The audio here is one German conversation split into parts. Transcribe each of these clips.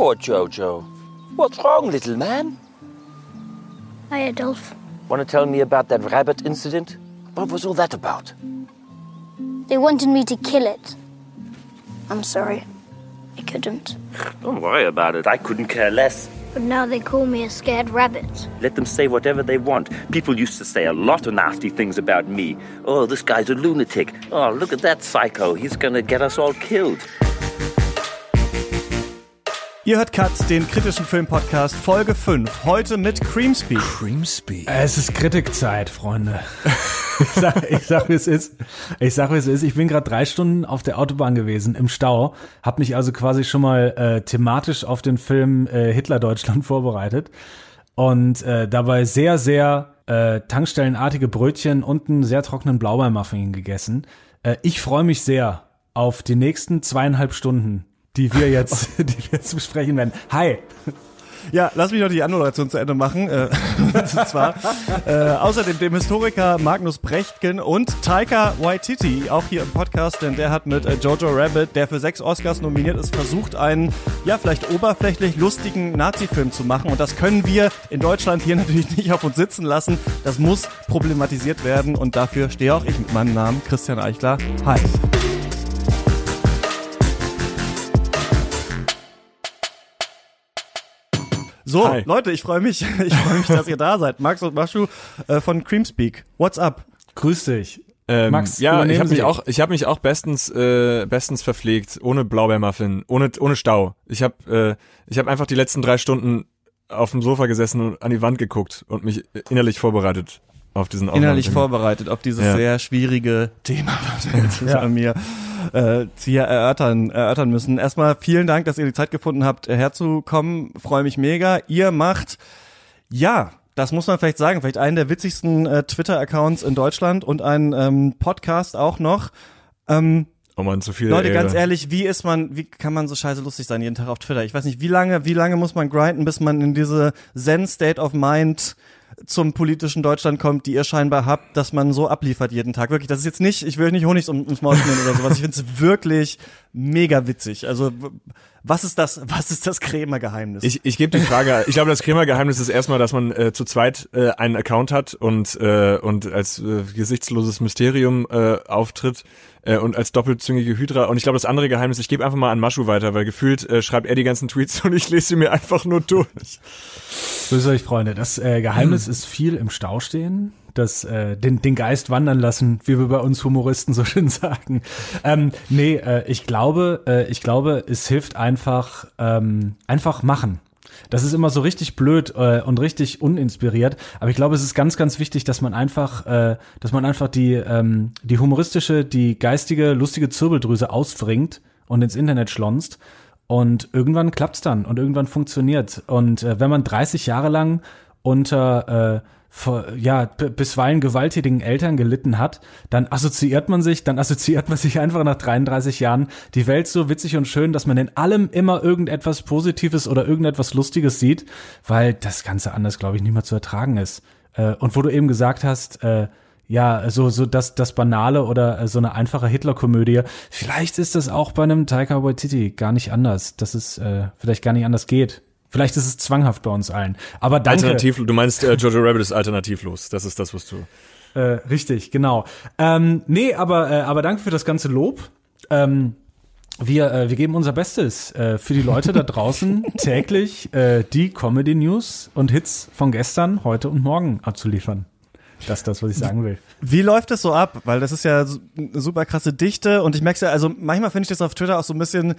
Poor Jojo. What's wrong, little man? Hi, Adolf. Want to tell me about that rabbit incident? What was all that about? They wanted me to kill it. I'm sorry. I couldn't. Don't worry about it. I couldn't care less. But now they call me a scared rabbit. Let them say whatever they want. People used to say a lot of nasty things about me. Oh, this guy's a lunatic. Oh, look at that psycho. He's gonna get us all killed. Ihr hört Katz, den kritischen Filmpodcast, Folge 5. Heute mit Creamspeak. Creamspeak. Es ist Kritikzeit, Freunde. ich sag, ich sag, wie es ist. Ich sag, wie es ist. Ich bin gerade drei Stunden auf der Autobahn gewesen, im Stau. Hab mich also quasi schon mal äh, thematisch auf den Film äh, Hitler Deutschland vorbereitet. Und äh, dabei sehr, sehr äh, tankstellenartige Brötchen und einen sehr trockenen Blaubeermuffin gegessen. Äh, ich freue mich sehr auf die nächsten zweieinhalb Stunden die wir jetzt, die wir jetzt besprechen werden. Hi. Ja, lass mich noch die Anmoderation zu Ende machen. Äh, und zwar äh, außerdem dem Historiker Magnus Brechtgen und Taika Waititi, auch hier im Podcast, denn der hat mit äh, Jojo Rabbit, der für sechs Oscars nominiert ist, versucht, einen, ja, vielleicht oberflächlich lustigen Nazi-Film zu machen. Und das können wir in Deutschland hier natürlich nicht auf uns sitzen lassen. Das muss problematisiert werden und dafür stehe auch ich mit meinem Namen, Christian Eichler. Hi. So, Hi. Leute, ich freue mich, ich freue mich, dass ihr da seid. Max und Maschu äh, von Creamspeak. What's up? Grüß dich. Ähm, Max, ja, ich habe mich auch, ich habe mich auch bestens, äh, bestens verpflegt, ohne Blaubeermuffin, ohne, ohne Stau. Ich habe, äh, ich habe einfach die letzten drei Stunden auf dem Sofa gesessen und an die Wand geguckt und mich innerlich vorbereitet auf diesen Innerlich vorbereitet auf dieses ja. sehr schwierige Thema, was jetzt ja. mir äh, hier erörtern, erörtern müssen. Erstmal vielen Dank, dass ihr die Zeit gefunden habt, herzukommen. Freue mich mega. Ihr macht, ja, das muss man vielleicht sagen, vielleicht einen der witzigsten äh, Twitter-Accounts in Deutschland und einen ähm, Podcast auch noch. Ähm, Oh man, zu viel. Leute, Ehre. ganz ehrlich, wie ist man, wie kann man so scheiße lustig sein jeden Tag auf Twitter? Ich weiß nicht, wie lange, wie lange muss man grinden, bis man in diese Zen State of Mind zum politischen Deutschland kommt, die ihr scheinbar habt, dass man so abliefert jeden Tag. Wirklich, das ist jetzt nicht, ich will nicht Honig ums Maul schmieren oder sowas. Ich finde es wirklich mega witzig. Also was ist das, was ist das Krämer-Geheimnis? Ich, ich gebe die Frage, ich glaube, das Krämer-Geheimnis ist erstmal, dass man äh, zu zweit äh, einen Account hat und, äh, und als äh, gesichtsloses Mysterium äh, auftritt äh, und als doppelzüngige Hydra. Und ich glaube, das andere Geheimnis, ich gebe einfach mal an Maschu weiter, weil gefühlt äh, schreibt er die ganzen Tweets und ich lese sie mir einfach nur durch. Grüß euch, Freunde. Das äh, Geheimnis hm. ist viel im Stau stehen das äh, den, den Geist wandern lassen, wie wir bei uns Humoristen so schön sagen. Ähm, nee, äh, ich glaube, äh, ich glaube, es hilft einfach, ähm, einfach machen. Das ist immer so richtig blöd äh, und richtig uninspiriert. Aber ich glaube, es ist ganz, ganz wichtig, dass man einfach, äh, dass man einfach die, ähm, die humoristische, die geistige, lustige Zirbeldrüse ausfringt und ins Internet schlonzt. Und irgendwann klappt's dann und irgendwann funktioniert. Und äh, wenn man 30 Jahre lang unter äh, ja, bisweilen gewalttätigen Eltern gelitten hat, dann assoziiert man sich, dann assoziiert man sich einfach nach 33 Jahren die Welt so witzig und schön, dass man in allem immer irgendetwas Positives oder irgendetwas Lustiges sieht, weil das Ganze anders, glaube ich, nicht mehr zu ertragen ist. Äh, und wo du eben gesagt hast, äh, ja, so, so das, das Banale oder äh, so eine einfache Hitler-Komödie. Vielleicht ist das auch bei einem Taika Waititi gar nicht anders, dass es äh, vielleicht gar nicht anders geht. Vielleicht ist es zwanghaft bei uns allen. Aber danke. Alternativ, du meinst, äh, Jojo Rabbit ist alternativlos. Das ist das, was du. Äh, richtig, genau. Ähm, nee, aber, äh, aber danke für das ganze Lob. Ähm, wir, äh, wir geben unser Bestes äh, für die Leute da draußen täglich äh, die Comedy News und Hits von gestern, heute und morgen abzuliefern. Das ist das, was ich sagen will. Wie läuft das so ab? Weil das ist ja eine super krasse Dichte und ich merke ja, also manchmal finde ich das auf Twitter auch so ein bisschen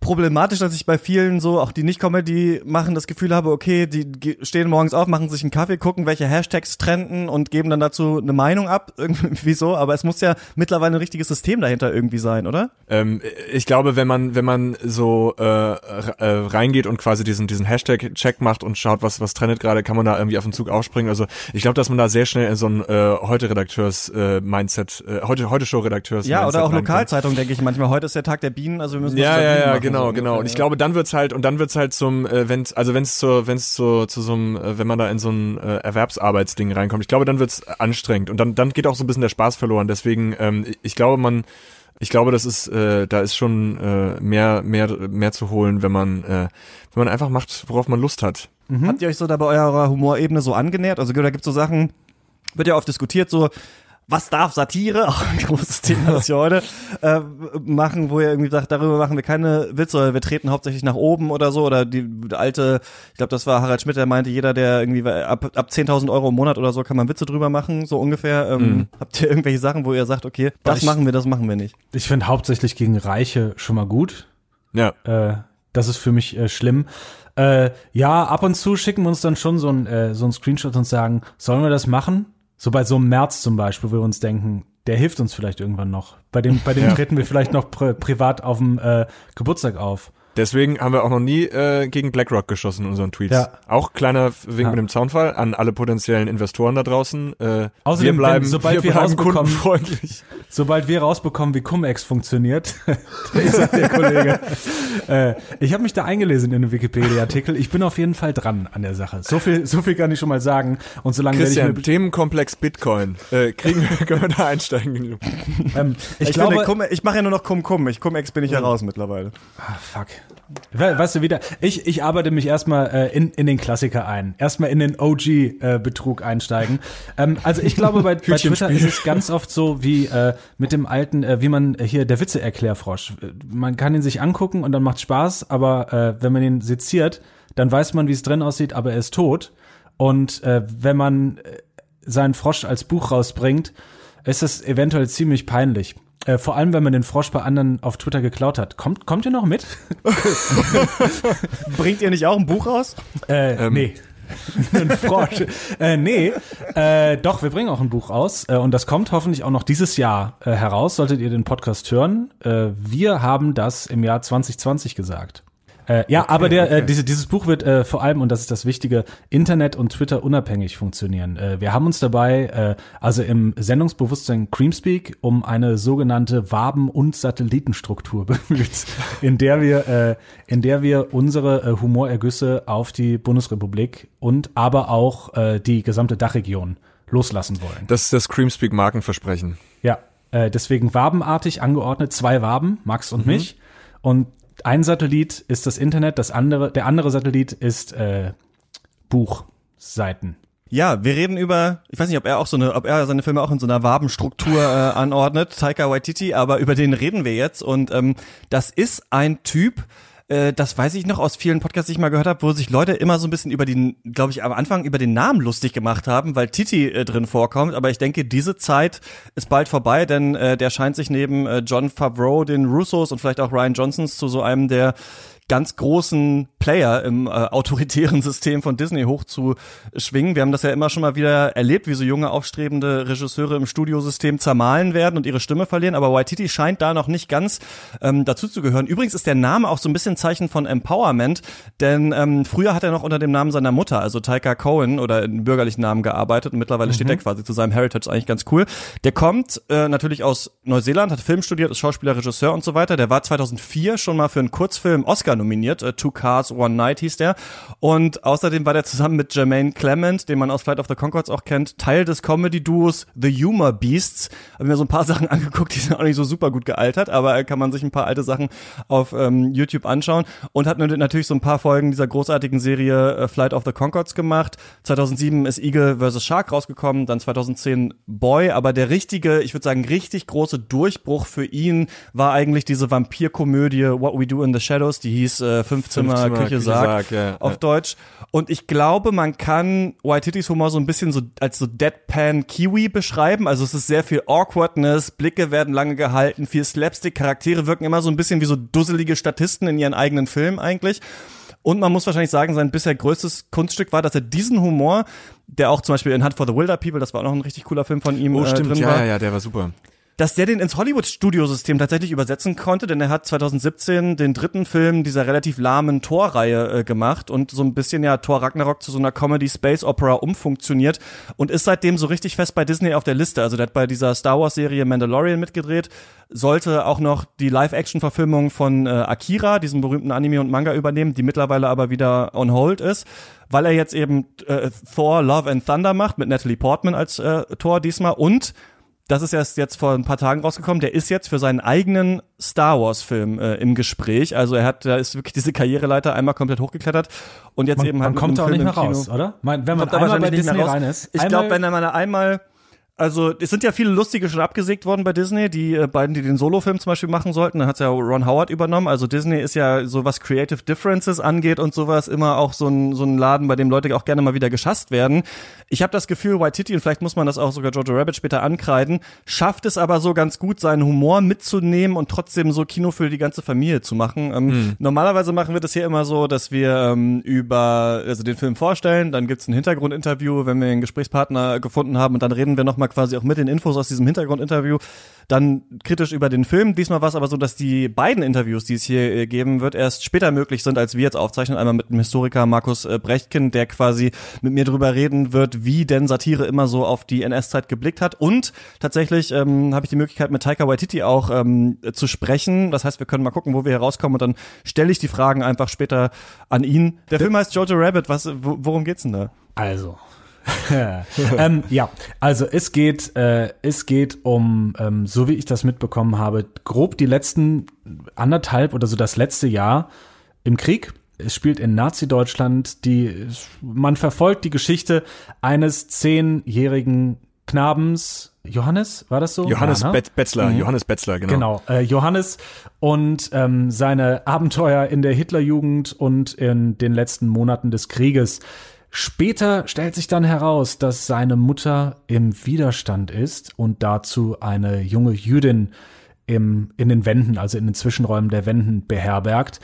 problematisch, dass ich bei vielen so, auch die nicht Comedy machen, das Gefühl habe, okay, die stehen morgens auf, machen sich einen Kaffee, gucken, welche Hashtags trenden und geben dann dazu eine Meinung ab, irgendwie so. Aber es muss ja mittlerweile ein richtiges System dahinter irgendwie sein, oder? Ähm, ich glaube, wenn man, wenn man so äh, äh, reingeht und quasi diesen, diesen Hashtag-Check macht und schaut, was, was trendet gerade, kann man da irgendwie auf den Zug aufspringen. Also ich glaube, dass man da sehr schnell in so ein äh, Heute-Redakteurs-Mindset, äh, heute, heute Show-Redakteurs. Ja, oder auch Lokalzeitung, denke ich manchmal. Heute ist der Tag der Bienen, also wir müssen ja, ja, ja, genau, genau. Und ich glaube, dann wird's halt und dann wird's halt zum, äh, wenn also wenn es zur, wenn es zu, zu so einem, äh, wenn man da in so ein äh, Erwerbsarbeitsding reinkommt, ich glaube, dann wird's anstrengend und dann dann geht auch so ein bisschen der Spaß verloren. Deswegen, ähm, ich glaube, man Ich glaube, das ist, äh, da ist schon äh, mehr, mehr, mehr zu holen, wenn man, äh, wenn man einfach macht, worauf man Lust hat. Habt ihr euch so da bei eurer Humorebene so angenähert? Also da gibt's so Sachen, wird ja oft diskutiert, so was darf Satire, auch ein großes Thema, das wir heute äh, machen, wo ihr irgendwie sagt, darüber machen wir keine Witze, oder wir treten hauptsächlich nach oben oder so, oder die alte, ich glaube, das war Harald Schmidt, der meinte, jeder, der irgendwie ab, ab 10.000 Euro im Monat oder so, kann man Witze drüber machen, so ungefähr. Ähm, Habt ihr irgendwelche Sachen, wo ihr sagt, okay, das ich- machen wir, das machen wir nicht? Ich finde hauptsächlich gegen Reiche schon mal gut. Ja. Äh, das ist für mich äh, schlimm. Äh, ja, ab und zu schicken wir uns dann schon so ein, äh, so ein Screenshot und sagen, sollen wir das machen? So bei so einem März zum Beispiel, wo wir uns denken, der hilft uns vielleicht irgendwann noch. Bei dem, bei dem Ja. treten wir vielleicht noch pri privat auf dem äh, Geburtstag auf. Deswegen haben wir auch noch nie äh, gegen BlackRock geschossen in unseren Tweets. Ja. Auch kleiner Wink Ja. mit dem Zaunfall an alle potenziellen Investoren da draußen. Äh, Außerdem, wir bleiben, wenn- sobald wir bleiben rausbekommen- kundenfreundlich. Sobald wir rausbekommen, wie Cum-Ex funktioniert, sagt der Kollege. äh, ich habe mich da eingelesen in den Wikipedia-Artikel. Ich bin auf jeden Fall dran an der Sache. So viel, so viel kann ich schon mal sagen. Und solange werde ich Christian, mir, Themenkomplex Bitcoin. Äh, kriegen wir, können wir da einsteigen? ähm, ich, Ich, glaube, finde, Cum, ich mache ja nur noch Cum-Cum. Ich Cum-Ex bin ich ja raus mittlerweile. Ah, fuck. We weißt du wieder, ich, ich arbeite mich erstmal äh, in, in den Klassiker ein. Erstmal in den OG-Betrug einsteigen. Ähm, also ich glaube, bei, bei Twitter ist es ganz oft so wie äh, mit dem alten, äh, wie man äh, hier der Witze-Erklärfrosch. Äh, Man kann ihn sich angucken und dann macht Spaß, aber äh, wenn man ihn seziert, dann weiß man, wie es drin aussieht, aber er ist tot. Und äh, wenn man äh, seinen Frosch als Buch rausbringt, ist das eventuell ziemlich peinlich. Äh, vor allem, wenn man den Frosch bei anderen auf Twitter geklaut hat. Kommt, kommt ihr noch mit? Bringt ihr nicht auch ein Buch raus? Äh, nee. ein Frosch. Äh, nee, äh, doch, wir bringen auch ein Buch aus äh, und das kommt hoffentlich auch noch dieses Jahr äh, heraus, solltet ihr den Podcast hören. Äh, wir haben das im Jahr 2020 gesagt. Äh, ja, aber der, äh, diese, dieses Buch wird äh, vor allem, und das ist das Wichtige, Internet und Twitter unabhängig funktionieren. Äh, wir haben uns dabei, äh, also im Sendungsbewusstsein Creamspeak, um eine sogenannte Waben- und Satellitenstruktur bemüht, in der wir, äh, in der wir unsere äh, Humorergüsse auf die Bundesrepublik und aber auch äh, die gesamte Dachregion loslassen wollen. Das ist das Creamspeak Markenversprechen. Ja, äh, deswegen wabenartig angeordnet, zwei Waben, Max und mich. Und ein Satellit ist das Internet, das andere, der andere Satellit ist äh, Buchseiten. Ja, wir reden über, ich weiß nicht, ob er auch so eine, ob er seine Filme auch in so einer Wabenstruktur äh, anordnet, Taika Waititi, aber über den reden wir jetzt und ähm, das ist ein Typ, äh, das weiß ich noch aus vielen Podcasts, die ich mal gehört habe, wo sich Leute immer so ein bisschen über den, glaube ich, am Anfang über den Namen lustig gemacht haben, weil Titi äh, drin vorkommt. Aber ich denke, diese Zeit ist bald vorbei, denn äh, der scheint sich neben äh, John Favreau, den Russos und vielleicht auch Ryan Johnsons zu so einem der ganz großen Player im äh, autoritären System von Disney hochzuschwingen. Wir haben das ja immer schon mal wieder erlebt, wie so junge aufstrebende Regisseure im Studiosystem zermahlen werden und ihre Stimme verlieren. Aber Waititi scheint da noch nicht ganz ähm, dazu zu gehören. Übrigens ist der Name auch so ein bisschen Zeichen von Empowerment, denn ähm, früher hat er noch unter dem Namen seiner Mutter, also Taika Cohen, oder in bürgerlichen Namen gearbeitet und mittlerweile steht er quasi zu seinem Heritage eigentlich ganz cool. Der kommt äh, natürlich aus Neuseeland, hat Film studiert, ist Schauspieler, Regisseur und so weiter. Der war 2004 schon mal für einen Kurzfilm Oscar nominiert, äh, Two Cars, One Night hieß der. Und außerdem war der zusammen mit Jermaine Clement, den man aus Flight of the Concords auch kennt, Teil des Comedy-Duos The Humor Beasts. Habe mir so ein paar Sachen angeguckt, die sind auch nicht so super gut gealtert, aber äh, kann man sich ein paar alte Sachen auf ähm, YouTube anschauen und hat natürlich so ein paar Folgen dieser großartigen Serie äh, Flight of the Concords gemacht. 2007 ist Eagle vs. Shark rausgekommen, dann 2010 Boy, aber der richtige, ich würde sagen, richtig große Durchbruch für ihn war eigentlich diese Vampirkomödie What We Do in the Shadows, die hieß äh, Fünfzimmer, Fünfzimmer, Küche, Küche, Sarg, Sarg, ja, auf ja. Deutsch. Und ich glaube, man kann Waititis Humor so ein bisschen so als so Deadpan Kiwi beschreiben. Also es ist sehr viel Awkwardness, Blicke werden lange gehalten, viel Slapstick, Charaktere wirken immer so ein bisschen wie so dusselige Statisten in ihren eigenen Filmen eigentlich. Und man muss wahrscheinlich sagen, sein bisher größtes Kunststück war, dass er diesen Humor, der auch zum Beispiel in Hunt for the Wilder People, das war auch noch ein richtig cooler Film von ihm, Oh, äh, stimmt, drin ja, war ja, ja, der war super. Dass der den ins Hollywood-Studiosystem tatsächlich übersetzen konnte, denn er hat 2017 den dritten Film dieser relativ lahmen Thor-Reihe äh, gemacht und so ein bisschen ja Thor Ragnarok zu so einer Comedy-Space-Opera umfunktioniert und ist seitdem so richtig fest bei Disney auf der Liste. Also der hat bei dieser Star Wars-Serie Mandalorian mitgedreht, sollte auch noch die Live-Action-Verfilmung von äh, Akira, diesem berühmten Anime und Manga übernehmen, die mittlerweile aber wieder on hold ist weil er jetzt eben äh, Thor Love and Thunder macht mit Natalie Portman als äh, Thor diesmal und das ist erst jetzt vor ein paar Tagen rausgekommen, der ist jetzt für seinen eigenen Star Wars Film äh, im Gespräch. Also er hat, da ist wirklich diese Karriereleiter einmal komplett hochgeklettert und jetzt Man, eben man halt mit kommt da auch nicht Film mehr im Kino. raus, oder? Man, wenn man da einmal bei nicht mehr Disney rein ist. Ich glaube, wenn er mal einmal also es sind ja viele lustige schon abgesägt worden bei Disney, die äh, beiden, die den Solo-Film zum Beispiel machen sollten, dann hat's ja Ron Howard übernommen. Also Disney ist ja so was Creative Differences angeht und sowas immer auch so ein, so ein Laden, bei dem Leute auch gerne mal wieder geschasst werden. Ich habe das Gefühl, Waititi, und vielleicht muss man das auch sogar Jojo Rabbit später ankreiden, schafft es aber so ganz gut, seinen Humor mitzunehmen und trotzdem so Kino für die ganze Familie zu machen. Ähm, Normalerweise machen wir das hier immer so, dass wir ähm, über also den Film vorstellen, dann gibt's ein Hintergrundinterview, wenn wir einen Gesprächspartner gefunden haben und dann reden wir nochmal quasi auch mit den Infos aus diesem Hintergrundinterview dann kritisch über den Film. Diesmal war es aber so, dass die beiden Interviews, die es hier äh, geben wird, erst später möglich sind, als wir jetzt aufzeichnen. Einmal mit dem Historiker Markus äh, Brechtken, der quasi mit mir drüber reden wird, wie denn Satire immer so auf die NS-Zeit geblickt hat. Und tatsächlich ähm, habe ich die Möglichkeit, mit Taika Waititi auch ähm, zu sprechen. Das heißt, wir können mal gucken, wo wir hier rauskommen und dann stelle ich die Fragen einfach später an ihn. Der Film heißt Jojo Rabbit. Was, wo, worum geht's denn da? Also. ähm, ja, also es geht, äh, es geht um, ähm, so wie ich das mitbekommen habe, grob die letzten anderthalb oder so das letzte Jahr im Krieg. Es spielt in Nazi-Deutschland. Die, man verfolgt die Geschichte eines zehnjährigen Knabens. Johannes, war das so? Johannes Ja, ne? Bet Betzler, Johannes Betzler, genau. Genau, äh, Johannes und ähm, seine Abenteuer in der Hitlerjugend und in den letzten Monaten des Krieges. Später stellt sich dann heraus, dass seine Mutter im Widerstand ist und dazu eine junge Jüdin im, in den Wänden, also in den Zwischenräumen der Wänden beherbergt.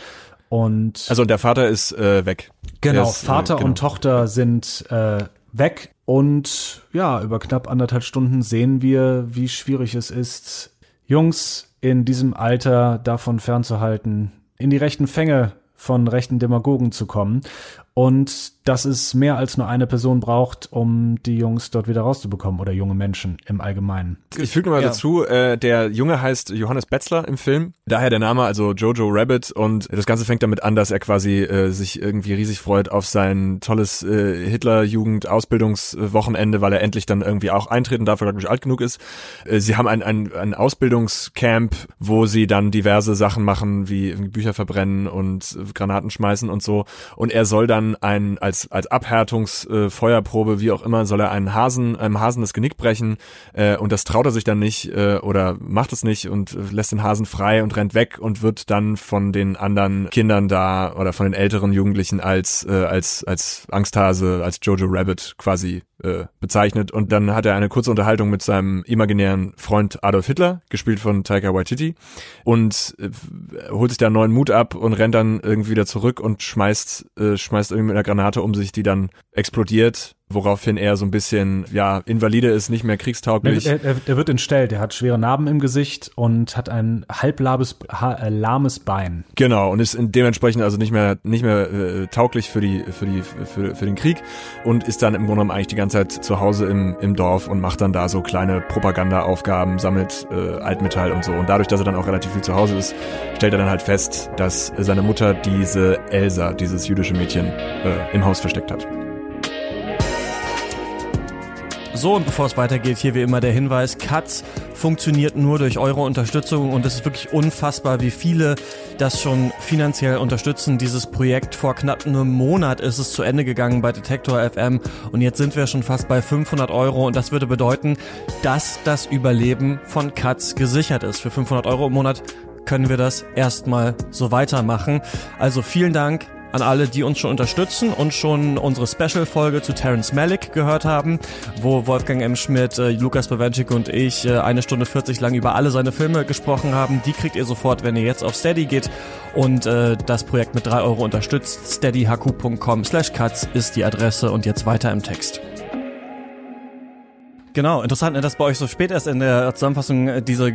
Und Also und der Vater ist äh, weg. Genau, ist, äh, Vater genau. und Tochter sind äh, weg und ja, über knapp anderthalb Stunden sehen wir, wie schwierig es ist, Jungs in diesem Alter davon fernzuhalten, in die rechten Fänge von rechten Demagogen zu kommen und dass es mehr als nur eine Person braucht, um die Jungs dort wieder rauszubekommen oder junge Menschen im Allgemeinen. Ich füge mal Ja. dazu, äh, der Junge heißt Johannes Betzler im Film. Daher der Name, also Jojo Rabbit. Und das Ganze fängt damit an, dass er quasi äh, sich irgendwie riesig freut auf sein tolles äh, Hitler-Jugend-Ausbildungswochenende, weil er endlich dann irgendwie auch eintreten darf, weil er glaube ich alt genug ist. Äh, sie haben ein, ein, ein Ausbildungscamp, wo sie dann diverse Sachen machen, wie Bücher verbrennen und Granaten schmeißen und so. Und er soll dann ein, als, als Abhärtungsfeuerprobe, äh, wie auch immer, soll er einen Hasen, einem Hasen das Genick brechen. Äh, und das traut er sich dann nicht äh, oder macht es nicht und äh, lässt den Hasen frei und rennt weg und wird dann von den anderen Kindern da oder von den älteren Jugendlichen als, äh, als, als Angsthase, als Jojo Rabbit quasi äh, bezeichnet. Und dann hat er eine kurze Unterhaltung mit seinem imaginären Freund Adolf Hitler, gespielt von Taika Waititi, und äh, holt sich da neuen Mut ab und rennt dann irgendwie wieder zurück und schmeißt, äh, schmeißt irgendwie mit einer Granate um sich, die dann explodiert, woraufhin er so ein bisschen, ja, invalide ist, nicht mehr kriegstauglich. Er, er, er wird entstellt, er hat schwere Narben im Gesicht und hat ein halblahmes ha, äh, lahmes Bein. Genau, und ist dementsprechend also nicht mehr nicht mehr äh, tauglich für die für die für, für den Krieg und ist dann im Grunde genommen eigentlich die ganze Zeit zu Hause im im Dorf und macht dann da so kleine Propagandaaufgaben, sammelt äh, Altmetall und so und dadurch, dass er dann auch relativ viel zu Hause ist, stellt er dann halt fest, dass seine Mutter diese Elsa, dieses jüdische Mädchen äh, im Haus versteckt hat. So, und bevor es weitergeht, hier wie immer der Hinweis, Katz funktioniert nur durch eure Unterstützung und es ist wirklich unfassbar, wie viele das schon finanziell unterstützen. Dieses Projekt vor knapp einem Monat ist es zu Ende gegangen bei Detektor FM und jetzt sind wir schon fast bei 500 Euro und das würde bedeuten, dass das Überleben von Katz gesichert ist. Für 500 Euro im Monat können wir das erstmal so weitermachen. Also vielen Dank an alle, die uns schon unterstützen und schon unsere Special-Folge zu Terence Malick gehört haben, wo Wolfgang M. Schmidt, äh, Lukas Bawenschik und ich äh, eine Stunde 40 lang über alle seine Filme gesprochen haben. Die kriegt ihr sofort, wenn ihr jetzt auf Steady geht und äh, das Projekt mit drei Euro unterstützt. steadyhq.com slash cuts ist die Adresse und jetzt weiter im Text. Genau, interessant, ne, dass bei euch so spät erst in der Zusammenfassung äh, diese, äh,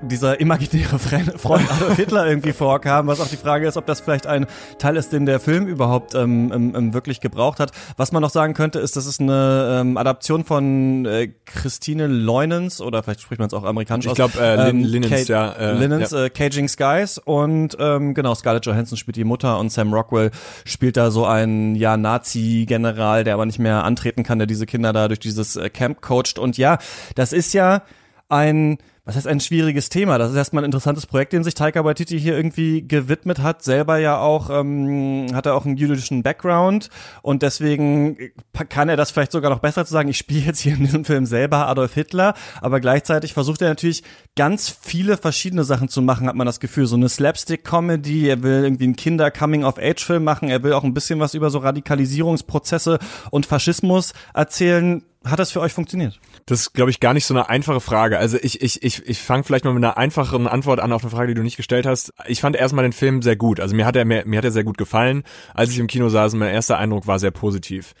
dieser imaginäre Fre- Freund Adolf Hitler irgendwie vorkam, was auch die Frage ist, ob das vielleicht ein Teil ist, den der Film überhaupt ähm, ähm, ähm, wirklich gebraucht hat. Was man noch sagen könnte, ist, das ist eine ähm, Adaption von äh, Christine Leunens, oder vielleicht spricht man es auch amerikanisch Ich aus. glaube äh, Lin, Ähm, Linens, ja. Äh, Linens, ja. äh, Caging Skies und ähm, genau, Scarlett Johansson spielt die Mutter und Sam Rockwell spielt da so einen ja Nazi-General, der aber nicht mehr antreten kann, der diese Kinder da durch dieses äh, Camp coacht und ja, das ist ja ein was heißt ein schwieriges Thema? Das ist erstmal ein interessantes Projekt, den sich Taika Waititi hier irgendwie gewidmet hat. Selber ja auch, ähm, hat er auch einen jüdischen Background und deswegen kann er das vielleicht sogar noch besser zu sagen, ich spiele jetzt hier in diesem Film selber Adolf Hitler, aber gleichzeitig versucht er natürlich ganz viele verschiedene Sachen zu machen, hat man das Gefühl. So eine Slapstick-Comedy, er will irgendwie einen Kinder-Coming-of-Age-Film machen, er will auch ein bisschen was über so Radikalisierungsprozesse und Faschismus erzählen hat das für euch funktioniert? Das ist, glaube ich, gar nicht so eine einfache Frage. Also ich, ich, ich, ich fange vielleicht mal mit einer einfacheren Antwort an auf eine Frage, die du nicht gestellt hast. Ich fand erstmal den Film sehr gut. Also mir hat er mir, mir hat er sehr gut gefallen. Als ich im Kino saß, mein erster Eindruck war sehr positiv.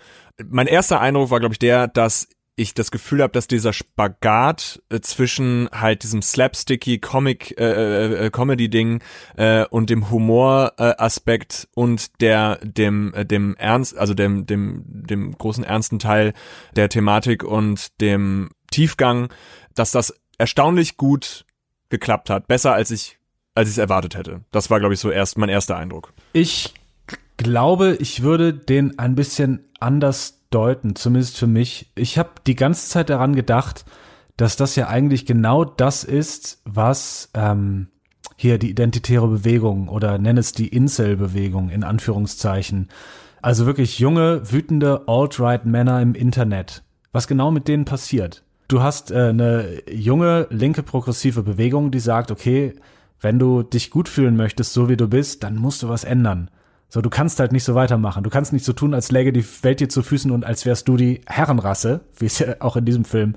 Mein erster Eindruck war, glaube ich, der, dass ich das Gefühl habe, dass dieser Spagat äh, zwischen halt diesem slapsticky Comic äh, äh, äh Comedy Ding äh, und dem Humor äh, Aspekt und der dem äh, dem Ernst, also dem dem dem großen ernsten Teil der Thematik und dem Tiefgang, dass das erstaunlich gut geklappt hat, besser als ich als ich es erwartet hätte. Das war glaube ich so erst mein erster Eindruck. Ich glaube, ich würde den ein bisschen anders deuten, zumindest für mich. Ich habe die ganze Zeit daran gedacht, dass das ja eigentlich genau das ist, was ähm, hier die identitäre Bewegung oder nenn es die Incel-Bewegung in Anführungszeichen. Also wirklich junge, wütende Alt-Right-Männer im Internet. Was genau mit denen passiert? Du hast äh, eine junge, linke, progressive Bewegung, die sagt, okay, wenn du dich gut fühlen möchtest, so wie du bist, dann musst du was ändern. So, du kannst halt nicht so weitermachen. Du kannst nicht so tun, als läge die Welt dir zu Füßen und als wärst du die Herrenrasse, wie es ja auch in diesem Film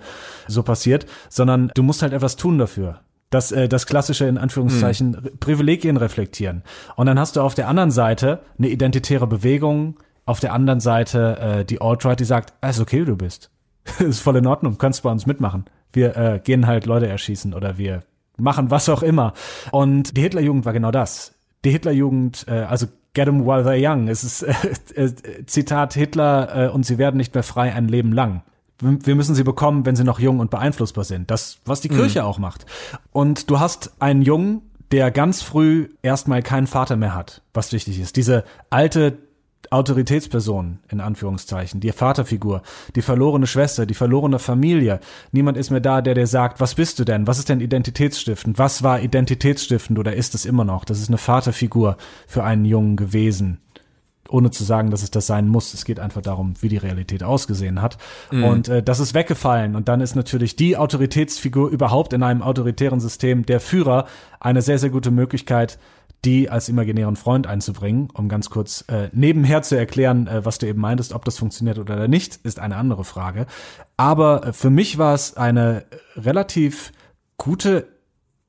so passiert, sondern du musst halt etwas tun dafür. Das, äh, das klassische, in Anführungszeichen, hm. Privilegien reflektieren. Und dann hast du auf der anderen Seite eine identitäre Bewegung, auf der anderen Seite äh, die Alt-Right, die sagt, ah, ist okay, wie du bist. ist voll in Ordnung, kannst bei uns mitmachen. Wir äh, gehen halt Leute erschießen oder wir machen was auch immer. Und die Hitlerjugend war genau das. Die Hitlerjugend, äh, also Get them while they're young. Es ist äh, äh, Zitat Hitler äh, und sie werden nicht mehr frei ein Leben lang. Wir müssen sie bekommen, wenn sie noch jung und beeinflussbar sind. Das, was die Kirche mhm. auch macht. Und du hast einen Jungen, der ganz früh erstmal keinen Vater mehr hat, was wichtig ist. Diese alte Autoritätsperson, in Anführungszeichen, die Vaterfigur, die verlorene Schwester, die verlorene Familie. Niemand ist mehr da, der dir sagt, was bist du denn? Was ist denn identitätsstiftend? Was war identitätsstiftend oder ist es immer noch? Das ist eine Vaterfigur für einen Jungen gewesen. Ohne zu sagen, dass es das sein muss. Es geht einfach darum, wie die Realität ausgesehen hat. Mhm. Und äh, das ist weggefallen. Und dann ist natürlich die Autoritätsfigur überhaupt in einem autoritären System der Führer eine sehr, sehr gute Möglichkeit, die als imaginären Freund einzubringen, um ganz kurz äh, nebenher zu erklären, äh, was du eben meintest, ob das funktioniert oder nicht, ist eine andere Frage. Aber äh, für mich war es eine relativ gute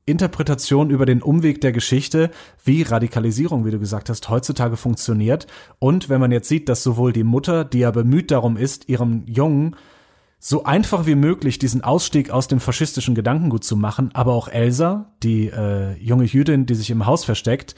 Interpretation über den Umweg der Geschichte, wie Radikalisierung, wie du gesagt hast, heutzutage funktioniert. Und wenn man jetzt sieht, dass sowohl die Mutter, die ja bemüht darum ist, ihrem Jungen so einfach wie möglich diesen Ausstieg aus dem faschistischen Gedankengut zu machen, aber auch Elsa, die äh, junge Jüdin, die sich im Haus versteckt,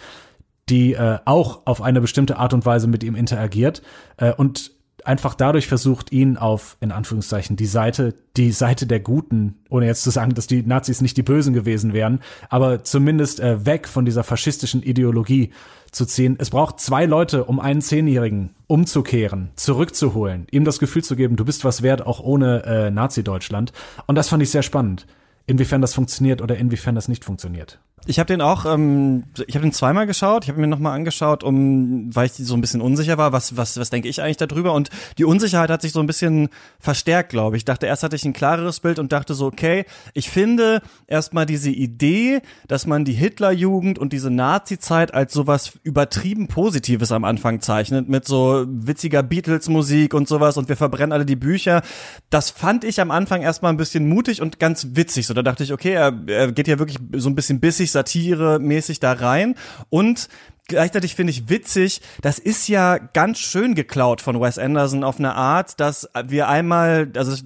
die äh, auch auf eine bestimmte Art und Weise mit ihm interagiert äh, und einfach dadurch versucht, ihn auf, in Anführungszeichen, die Seite, die Seite der Guten, ohne jetzt zu sagen, dass die Nazis nicht die Bösen gewesen wären, aber zumindest äh, weg von dieser faschistischen Ideologie zu ziehen. Es braucht zwei Leute, um einen Zehnjährigen umzukehren, zurückzuholen, ihm das Gefühl zu geben, du bist was wert, auch ohne äh, Nazi-Deutschland. Und das fand ich sehr spannend, inwiefern das funktioniert oder inwiefern das nicht funktioniert. Ich habe den auch, ähm, ich habe den zweimal geschaut. Ich habe mir nochmal angeschaut, um, weil ich so ein bisschen unsicher war, was, was, was denke ich eigentlich darüber? Und die Unsicherheit hat sich so ein bisschen verstärkt, glaube ich. Ich dachte, erst hatte ich ein klareres Bild und dachte so, okay, ich finde erstmal diese Idee, dass man die Hitlerjugend und diese Nazi-Zeit als sowas übertrieben Positives am Anfang zeichnet, mit so witziger Beatles-Musik und sowas und wir verbrennen alle die Bücher. Das fand ich am Anfang erstmal ein bisschen mutig und ganz witzig. So, da dachte ich, okay, er, er geht ja wirklich so ein bisschen bissig Satire-mäßig da rein. Und gleichzeitig finde ich witzig, das ist ja ganz schön geklaut von Wes Anderson auf eine Art, dass wir einmal, also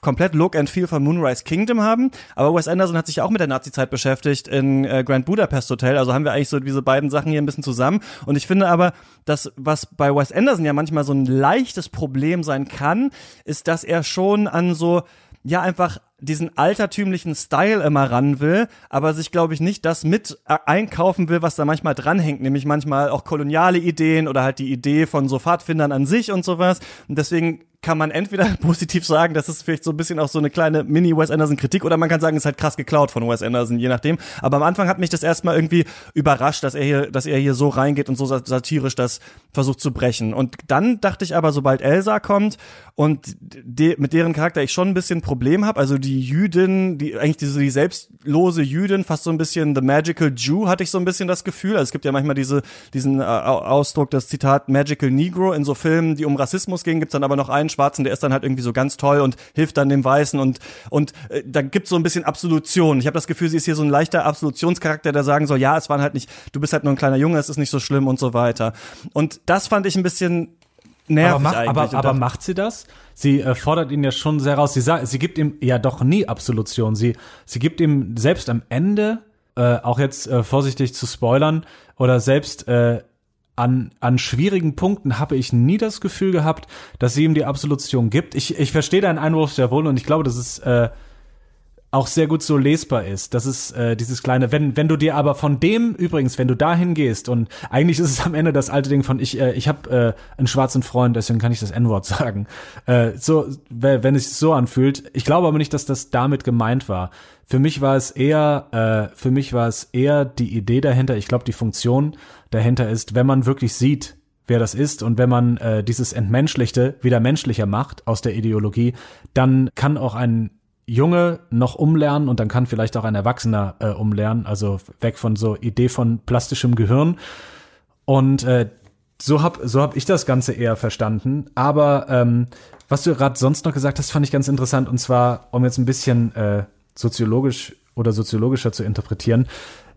komplett Look and Feel von Moonrise Kingdom haben, aber Wes Anderson hat sich auch mit der Nazi-Zeit beschäftigt in äh, Grand Budapest Hotel, also haben wir eigentlich so diese beiden Sachen hier ein bisschen zusammen. Und ich finde aber, dass was bei Wes Anderson ja manchmal so ein leichtes Problem sein kann, ist, dass er schon an so ja einfach diesen altertümlichen Style immer ran will, aber sich, glaube ich, nicht das mit äh, einkaufen will, was da manchmal dranhängt, nämlich manchmal auch koloniale Ideen oder halt die Idee von so Pfadfindern an sich und sowas. Und deswegen kann man entweder positiv sagen, das ist vielleicht so ein bisschen auch so eine kleine Mini-Wes Anderson-Kritik, oder man kann sagen, es ist halt krass geklaut von Wes Anderson, je nachdem. Aber am Anfang hat mich das erstmal irgendwie überrascht, dass er hier, dass er hier so reingeht und so satirisch das versucht zu brechen. Und dann dachte ich aber, sobald Elsa kommt und de mit deren Charakter ich schon ein bisschen Problem habe, also die Jüdin, die eigentlich diese die selbstlose Jüdin, fast so ein bisschen the magical Jew, hatte ich so ein bisschen das Gefühl. Also es gibt ja manchmal diese diesen äh, Ausdruck, das Zitat magical Negro in so Filmen, die um Rassismus gehen, gibt's dann aber noch einen Schwarzen, der ist dann halt irgendwie so ganz toll und hilft dann dem Weißen und und äh, da gibt's so ein bisschen Absolution. Ich habe das Gefühl, sie ist hier so ein leichter Absolutionscharakter, der sagen soll, ja, es waren halt nicht, du bist halt nur ein kleiner Junge, es ist nicht so schlimm und so weiter. Und das fand ich ein bisschen nervig aber, mach, aber, aber macht sie das? Sie äh, fordert ihn ja schon sehr raus. Sie sagt, sie gibt ihm ja doch nie Absolution. Sie, sie gibt ihm selbst am Ende, äh, auch jetzt äh, vorsichtig zu spoilern, oder selbst äh, an, an schwierigen Punkten habe ich nie das Gefühl gehabt, dass sie ihm die Absolution gibt. Ich, ich verstehe deinen Einwurf sehr wohl und ich glaube, das ist äh, auch sehr gut so lesbar ist. Das ist äh, dieses kleine, wenn wenn du dir aber von dem übrigens, wenn du dahin gehst und eigentlich ist es am Ende das alte Ding von ich äh, ich habe äh, einen schwarzen Freund, deswegen kann ich das N-Wort sagen. Äh, so wenn es so anfühlt. Ich glaube aber nicht, dass das damit gemeint war. Für mich war es eher äh, für mich war es eher die Idee dahinter. Ich glaube, die Funktion dahinter ist, wenn man wirklich sieht, wer das ist und wenn man äh, dieses Entmenschlichte wieder menschlicher macht aus der Ideologie, dann kann auch ein Junge noch umlernen und dann kann vielleicht auch ein Erwachsener äh, umlernen, also weg von so Idee von plastischem Gehirn. Und äh, so hab so hab ich das Ganze eher verstanden. Aber ähm, was du gerade sonst noch gesagt hast, fand ich ganz interessant. Und zwar, um jetzt ein bisschen äh, soziologisch oder soziologischer zu interpretieren,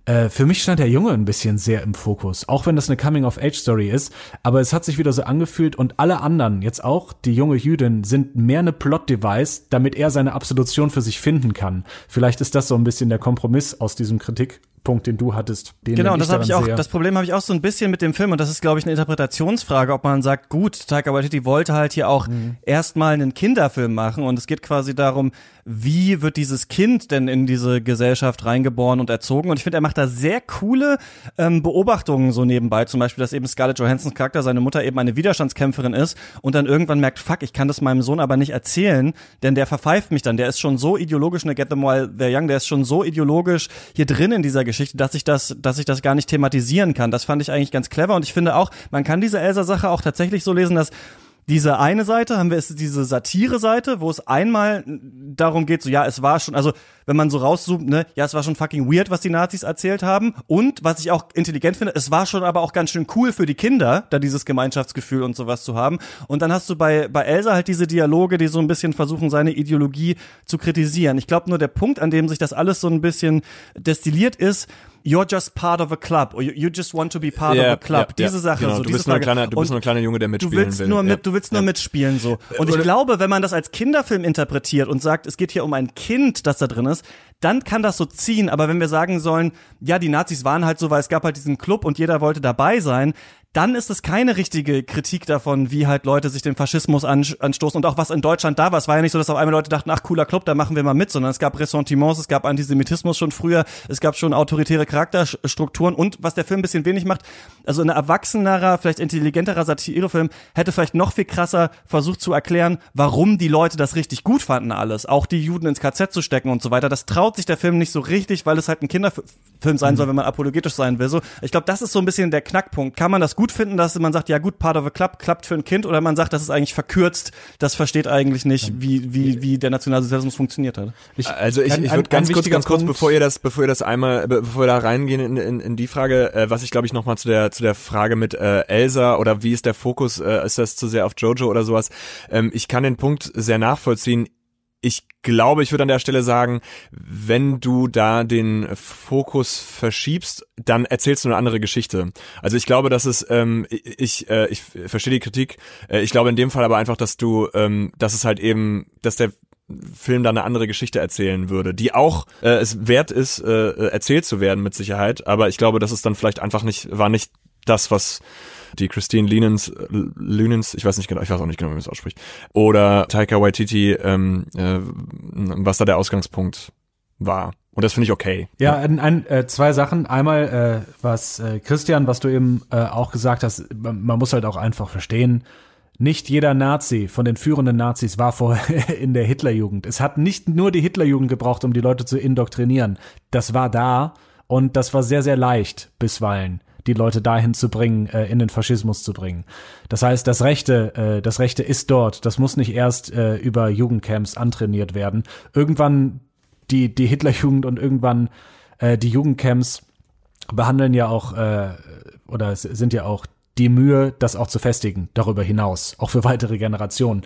äh, für mich stand der Junge ein bisschen sehr im Fokus, auch wenn das eine Coming-of-Age-Story ist. Aber es hat sich wieder so angefühlt und alle anderen, jetzt auch die junge Jüdin, sind mehr eine Plot-Device, damit er seine Absolution für sich finden kann. Vielleicht ist das so ein bisschen der Kompromiss aus diesem Kritikpunkt, den du hattest. Den genau, das habe ich auch, sehe. das Problem habe ich auch so ein bisschen mit dem Film und das ist, glaube ich, eine Interpretationsfrage, ob man sagt, gut, Taika Waititi wollte halt hier auch Mhm. erstmal einen Kinderfilm machen und es geht quasi darum, wie wird dieses Kind denn in diese Gesellschaft reingeboren und erzogen? Und ich finde, er macht da sehr coole ähm, Beobachtungen so nebenbei, zum Beispiel, dass eben Scarlett Johansons Charakter, seine Mutter eben eine Widerstandskämpferin ist und dann irgendwann merkt, fuck, ich kann das meinem Sohn aber nicht erzählen, denn der verpfeift mich dann, der ist schon so ideologisch, ne, Get Them While They're Young, der ist schon so ideologisch hier drin in dieser Geschichte, dass ich das, dass ich das gar nicht thematisieren kann. Das fand ich eigentlich ganz clever und ich finde auch, man kann diese Elsa-Sache auch tatsächlich so lesen, dass diese eine Seite haben wir ist diese Satire-Seite, wo es einmal darum geht, so ja, es war schon, also wenn man so rauszoomt, ne, ja, es war schon fucking weird, was die Nazis erzählt haben. Und was ich auch intelligent finde, es war schon aber auch ganz schön cool für die Kinder, da dieses Gemeinschaftsgefühl und sowas zu haben. Und dann hast du bei, bei Elsa halt diese Dialoge, die so ein bisschen versuchen, seine Ideologie zu kritisieren. Ich glaube nur, der Punkt, an dem sich das alles so ein bisschen destilliert ist, You're just part of a club or you, just want to be part Ja, of a club. ja, diese Sache. genau. so, Du bist nur ein kleiner- du bist nur ein kleiner Junge, der Du mitspielen willst will. nur mit, Ja. du willst nur Ja. mitspielen so. Und ich glaube, wenn man das als Kinderfilm interpretiert und sagt, es geht hier um ein Kind, das da drin ist, dann kann das so ziehen. Aber wenn wir sagen sollen, ja, die Nazis waren halt so, weil es gab halt diesen Club und jeder wollte dabei sein, dann ist es keine richtige Kritik davon, wie halt Leute sich den Faschismus an, anstoßen und auch was in Deutschland da war. Es war ja nicht so, dass auf einmal Leute dachten, ach cooler Club, da machen wir mal mit, sondern es gab Ressentiments, es gab Antisemitismus schon früher, es gab schon autoritäre Charakterstrukturen und was der Film ein bisschen wenig macht, also ein erwachsenerer, vielleicht intelligenterer Satirefilm hätte vielleicht noch viel krasser versucht zu erklären, warum die Leute das richtig gut fanden alles, auch die Juden ins KZ zu stecken und so weiter. Das traut sich der Film nicht so richtig, weil es halt ein Kinderfilm sein soll, wenn man apologetisch sein will. So, ich glaube, das ist so ein bisschen der Knackpunkt. Kann man das gut finden, dass man sagt, ja gut, part of a club klappt für ein Kind, oder man sagt, das ist eigentlich verkürzt, das versteht eigentlich nicht, wie wie wie der Nationalsozialismus funktioniert hat. Ich, Also ich, ich würde ganz kurz, ganz kurz, Punkt- bevor ihr das, bevor ihr das einmal, be- bevor wir da reingehen in, in, in die Frage, äh, was ich glaube ich nochmal zu der zu der Frage mit äh, Elsa oder wie ist der Fokus, äh, ist das zu sehr auf Jojo oder sowas? Ähm, ich kann den Punkt sehr nachvollziehen. Ich glaube, ich würde an der Stelle sagen, wenn du da den Fokus verschiebst, dann erzählst du eine andere Geschichte. Also ich glaube, dass es, ähm, ich, äh, ich verstehe die Kritik. Äh, ich glaube in dem Fall aber einfach, dass du, ähm, dass es halt eben, dass der Film da eine andere Geschichte erzählen würde, die auch äh, es wert ist, äh, erzählt zu werden mit Sicherheit. Aber ich glaube, dass es dann vielleicht einfach nicht, war nicht das, was die Christine Lunens, äh, Lunens, ich weiß nicht genau, ich weiß auch nicht genau, wie man es ausspricht, oder Taika Waititi, ähm, äh, was da der Ausgangspunkt war. Und das finde ich okay. Ja, ein, ein, äh, zwei Sachen. Einmal, äh, was äh, Christian, was du eben äh, auch gesagt hast, man muss halt auch einfach verstehen, Nicht jeder Nazi von den führenden Nazis war vorher in der Hitlerjugend. Es hat nicht nur die Hitlerjugend gebraucht, um die Leute zu indoktrinieren. Das war da und das war sehr, sehr leicht bisweilen die Leute dahin zu bringen, äh, in den Faschismus zu bringen. Das heißt, das Rechte, äh, das Rechte ist dort. Das muss nicht erst äh, über Jugendcamps antrainiert werden. Irgendwann die die Hitlerjugend und irgendwann äh, die Jugendcamps behandeln ja auch äh, oder sind ja auch die Mühe, das auch zu festigen, darüber hinaus, auch für weitere Generationen.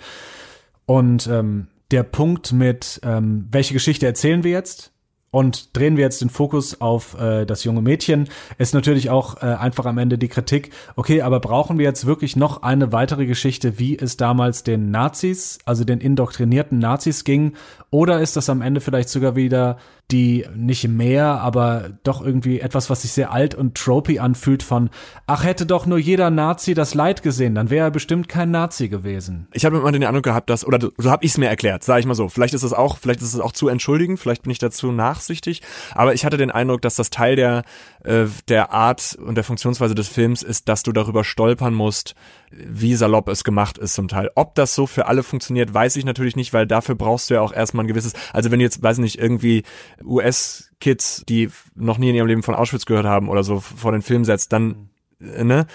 Und ähm, der Punkt mit, ähm, welche Geschichte erzählen wir jetzt? Und drehen wir jetzt den Fokus auf äh, das junge Mädchen, ist natürlich auch äh, einfach am Ende die Kritik, okay, aber brauchen wir jetzt wirklich noch eine weitere Geschichte, wie es damals den Nazis, also den indoktrinierten Nazis ging, oder ist das am Ende vielleicht sogar wieder die nicht mehr, aber doch irgendwie etwas, was sich sehr alt und tropy anfühlt von, ach, hätte doch nur jeder Nazi das Leid gesehen, dann wäre er bestimmt kein Nazi gewesen. Ich habe immer den Eindruck gehabt, dass, oder so habe ich es mir erklärt, sage ich mal so. Vielleicht ist es auch, vielleicht ist es auch zu entschuldigend, vielleicht bin ich dazu nachsichtig, aber ich hatte den Eindruck, dass das Teil der, äh, der Art und der Funktionsweise des Films ist, dass du darüber stolpern musst, wie salopp es gemacht ist zum Teil. Ob das so für alle funktioniert, weiß ich natürlich nicht, weil dafür brauchst du ja auch erstmal ein gewisses, also wenn du jetzt, weiß nicht, irgendwie US-Kids, die noch nie in ihrem Leben von Auschwitz gehört haben oder so vor den Film setzt, dann, äh, ne?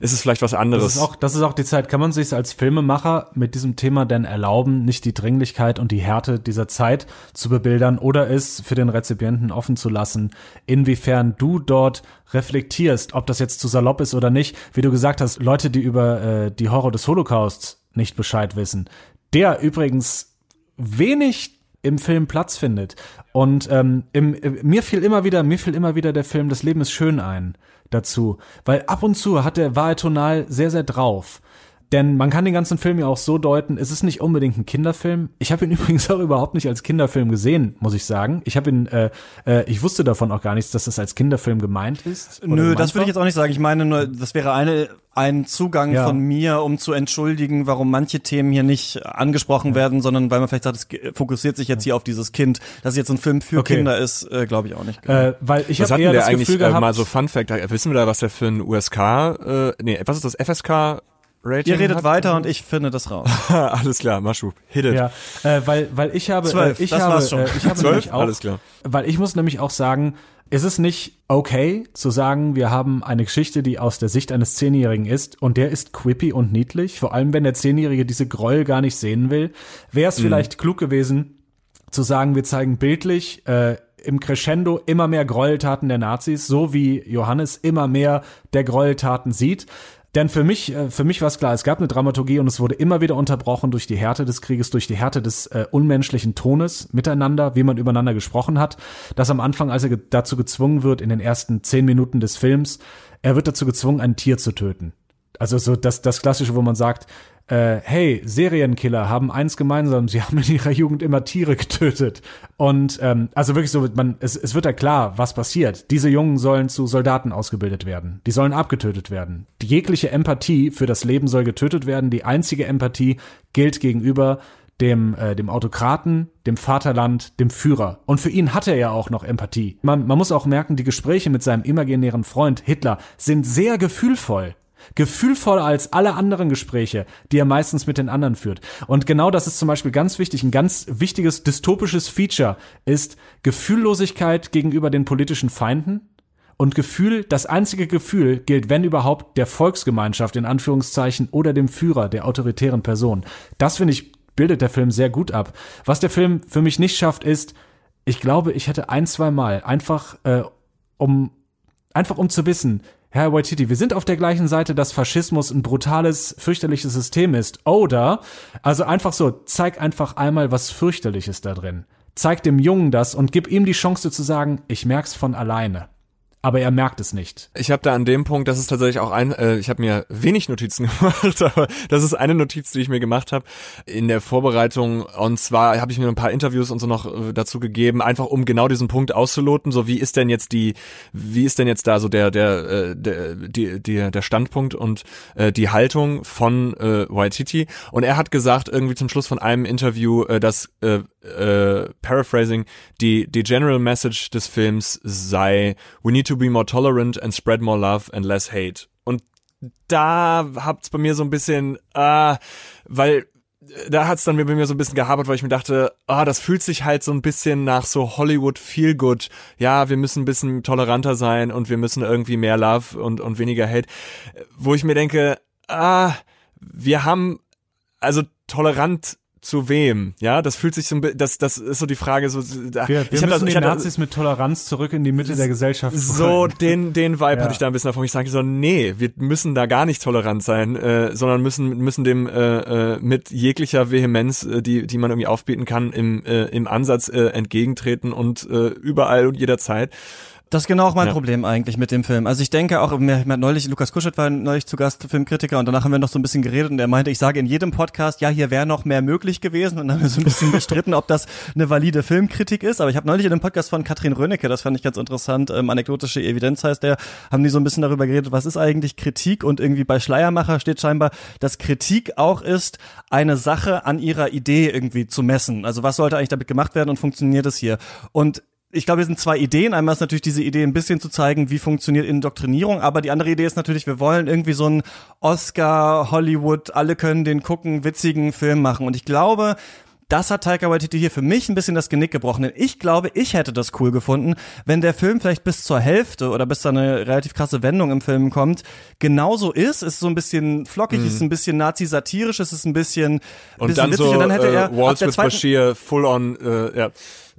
ist es vielleicht was anderes. Das ist auch, das ist auch die Zeit. Kann man sich als Filmemacher mit diesem Thema denn erlauben, nicht die Dringlichkeit und die Härte dieser Zeit zu bebildern oder es für den Rezipienten offen zu lassen, inwiefern du dort reflektierst, ob das jetzt zu salopp ist oder nicht. Wie du gesagt hast, Leute, die über äh, die Horror des Holocausts nicht Bescheid wissen, der übrigens wenig im Film Platz findet. Und ähm, im, im, mir fiel immer wieder, mir fiel immer wieder der Film Das Leben ist schön ein dazu, weil ab und zu hat der war er tonal sehr sehr drauf. Denn man kann den ganzen Film ja auch so deuten, es ist nicht unbedingt ein Kinderfilm. Ich habe ihn übrigens auch überhaupt nicht als Kinderfilm gesehen, muss ich sagen. Ich habe ihn, äh, äh, ich wusste davon auch gar nichts, dass das als Kinderfilm gemeint ist. Nö, das würde ich jetzt auch nicht sagen. Ich meine nur, das wäre eine ein Zugang ja. von mir, um zu entschuldigen, warum manche Themen hier nicht angesprochen ja. werden, sondern weil man vielleicht sagt, es fokussiert sich jetzt hier auf dieses Kind. Dass es jetzt ein Film für okay. Kinder ist, äh, glaube ich auch nicht. Äh, weil ich habe eher das eigentlich Gefühl gehabt, äh, mal so Fun Fact, wissen wir da, was der für ein USK, äh, nee, was ist das FSK Rating Ihr redet weiter und ich finde das raus. Alles klar, Maschub, hit it. Ja, äh, weil, weil ich habe, Zwölf, äh, ich das habe, war's schon. Äh, ich habe Zwölf? nämlich auch, Alles klar. weil ich muss nämlich auch sagen, ist es nicht okay zu sagen, wir haben eine Geschichte, die aus der Sicht eines Zehnjährigen ist und der ist quippy und niedlich, vor allem wenn der Zehnjährige diese Gräuel gar nicht sehen will, wäre es mhm. vielleicht klug gewesen zu sagen, wir zeigen bildlich äh, im Crescendo immer mehr Gräueltaten der Nazis, so wie Johannes immer mehr der Gräueltaten sieht. Denn für mich, äh, für mich war es klar, es gab eine Dramaturgie und es wurde immer wieder unterbrochen durch die Härte des Krieges, durch die Härte des äh, unmenschlichen Tones miteinander, wie man übereinander gesprochen hat. Dass am Anfang, als er ge dazu gezwungen wird, in den ersten zehn Minuten des Films, er wird dazu gezwungen, ein Tier zu töten. Also so das, das Klassische, wo man sagt, äh, hey, Serienkiller haben eins gemeinsam, sie haben in ihrer Jugend immer Tiere getötet. Und ähm, also wirklich so, man, es, es wird ja klar, was passiert. Diese Jungen sollen zu Soldaten ausgebildet werden. Die sollen abgetötet werden. Die jegliche Empathie für das Leben soll getötet werden. Die einzige Empathie gilt gegenüber dem, äh, dem Autokraten, dem Vaterland, dem Führer. Und für ihn hat er ja auch noch Empathie. Man, man muss auch merken, die Gespräche mit seinem imaginären Freund Hitler sind sehr gefühlvoll gefühlvoller als alle anderen Gespräche, die er meistens mit den anderen führt. Und genau das ist zum Beispiel ganz wichtig, ein ganz wichtiges dystopisches Feature ist Gefühllosigkeit gegenüber den politischen Feinden. Und Gefühl, das einzige Gefühl gilt, wenn überhaupt, der Volksgemeinschaft in Anführungszeichen oder dem Führer, der autoritären Person. Das finde ich, bildet der Film sehr gut ab. Was der Film für mich nicht schafft, ist, ich glaube, ich hätte ein, zwei Mal einfach, äh, um, einfach um zu wissen, Herr Waititi, wir sind auf der gleichen Seite, dass Faschismus ein brutales, fürchterliches System ist. Oder, also einfach so, zeig einfach einmal was fürchterliches da drin. Zeig dem Jungen das und gib ihm die Chance zu sagen, ich merk's von alleine aber er merkt es nicht. Ich habe da an dem Punkt, das ist tatsächlich auch ein, äh, ich habe mir wenig Notizen gemacht, aber das ist eine Notiz, die ich mir gemacht habe in der Vorbereitung. Und zwar habe ich mir ein paar Interviews und so noch äh, dazu gegeben, einfach um genau diesen Punkt auszuloten. So wie ist denn jetzt die, wie ist denn jetzt da so der der äh, der die, die, der Standpunkt und äh, die Haltung von äh, Waititi? Und er hat gesagt irgendwie zum Schluss von einem Interview, äh, dass äh, äh, paraphrasing die die General Message des Films sei, we need to be more tolerant and spread more love and less hate. Und da habt's bei mir so ein bisschen, äh, weil da hat's dann bei mir so ein bisschen gehabert, weil ich mir dachte, ah, das fühlt sich halt so ein bisschen nach so Hollywood Feel Good. Ja, wir müssen ein bisschen toleranter sein und wir müssen irgendwie mehr Love und, und weniger Hate. Wo ich mir denke, ah, wir haben also tolerant zu wem? Ja, das fühlt sich so ein bisschen, das, das ist so die Frage, so, da, wir, wir ich müssen das, die Nazis mit Toleranz zurück in die Mitte der Gesellschaft So, den, den Vibe ja. hatte ich da ein bisschen davon. Ich sage so, nee, wir müssen da gar nicht tolerant sein, äh, sondern müssen, müssen dem äh, äh, mit jeglicher Vehemenz, äh, die, die man irgendwie aufbieten kann, im, äh, im Ansatz äh, entgegentreten und äh, überall und jederzeit. Das ist genau auch mein ja. Problem eigentlich mit dem Film. Also ich denke auch, mir, neulich, Lukas Kuschert war neulich zu Gast, Filmkritiker, und danach haben wir noch so ein bisschen geredet und er meinte, ich sage in jedem Podcast, ja, hier wäre noch mehr möglich gewesen und dann haben wir so ein bisschen gestritten, ob das eine valide Filmkritik ist. Aber ich habe neulich in einem Podcast von Katrin Rönecke, das fand ich ganz interessant, ähm, anekdotische Evidenz heißt der, haben die so ein bisschen darüber geredet, was ist eigentlich Kritik und irgendwie bei Schleiermacher steht scheinbar, dass Kritik auch ist, eine Sache an ihrer Idee irgendwie zu messen. Also was sollte eigentlich damit gemacht werden und funktioniert es hier? Und ich glaube, wir sind zwei Ideen. Einmal ist natürlich diese Idee, ein bisschen zu zeigen, wie funktioniert Indoktrinierung, aber die andere Idee ist natürlich, wir wollen irgendwie so einen Oscar, Hollywood, alle können den gucken, witzigen Film machen. Und ich glaube, das hat Taika Waititi hier für mich ein bisschen das Genick gebrochen. Denn ich glaube, ich hätte das cool gefunden, wenn der Film vielleicht bis zur Hälfte oder bis da eine relativ krasse Wendung im Film kommt, genauso ist. Ist so ein bisschen flockig, mhm. ist ein bisschen nazi-satirisch, ist ein bisschen, und bisschen dann witzig. So, und dann hätte äh, er Waltz with Bashir full on, äh, ja.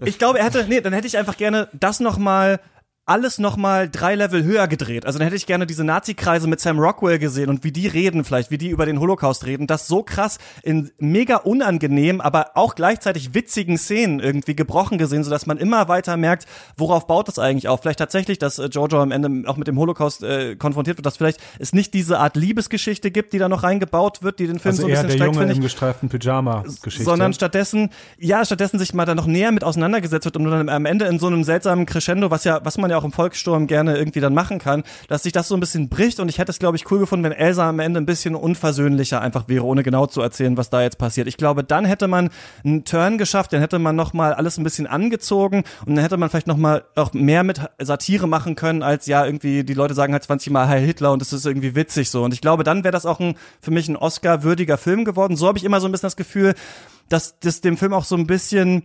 Ich glaube, er hätte, nee, dann hätte ich einfach gerne das nochmal alles nochmal drei Level höher gedreht. Also dann hätte ich gerne diese Nazi-Kreise mit Sam Rockwell gesehen und wie die reden vielleicht, wie die über den Holocaust reden. Das so krass in mega unangenehm, aber auch gleichzeitig witzigen Szenen irgendwie gebrochen gesehen, sodass man immer weiter merkt, worauf baut das eigentlich auf. Vielleicht tatsächlich, dass äh, Jojo am Ende auch mit dem Holocaust äh, konfrontiert wird, dass vielleicht es nicht diese Art Liebesgeschichte gibt, die da noch reingebaut wird, die den Film also so ein bisschen der stärkt, Junge im gestreiften Pyjama-Geschichte. Sondern stattdessen, ja, stattdessen sich mal da noch näher mit auseinandergesetzt wird und dann am Ende in so einem seltsamen Crescendo, was ja, was man ja auch im Volkssturm gerne irgendwie dann machen kann, dass sich das so ein bisschen bricht und ich hätte es, glaube ich, cool gefunden, wenn Elsa am Ende ein bisschen unversöhnlicher einfach wäre, ohne genau zu erzählen, was da jetzt passiert. Ich glaube, dann hätte man einen Turn geschafft, dann hätte man nochmal alles ein bisschen angezogen und dann hätte man vielleicht nochmal auch mehr mit Satire machen können, als ja irgendwie die Leute sagen halt 20 Mal Heil Hitler und es ist irgendwie witzig so. Und ich glaube, dann wäre das auch ein, für mich ein Oscar-würdiger Film geworden. So habe ich immer so ein bisschen das Gefühl, dass das dem Film auch so ein bisschen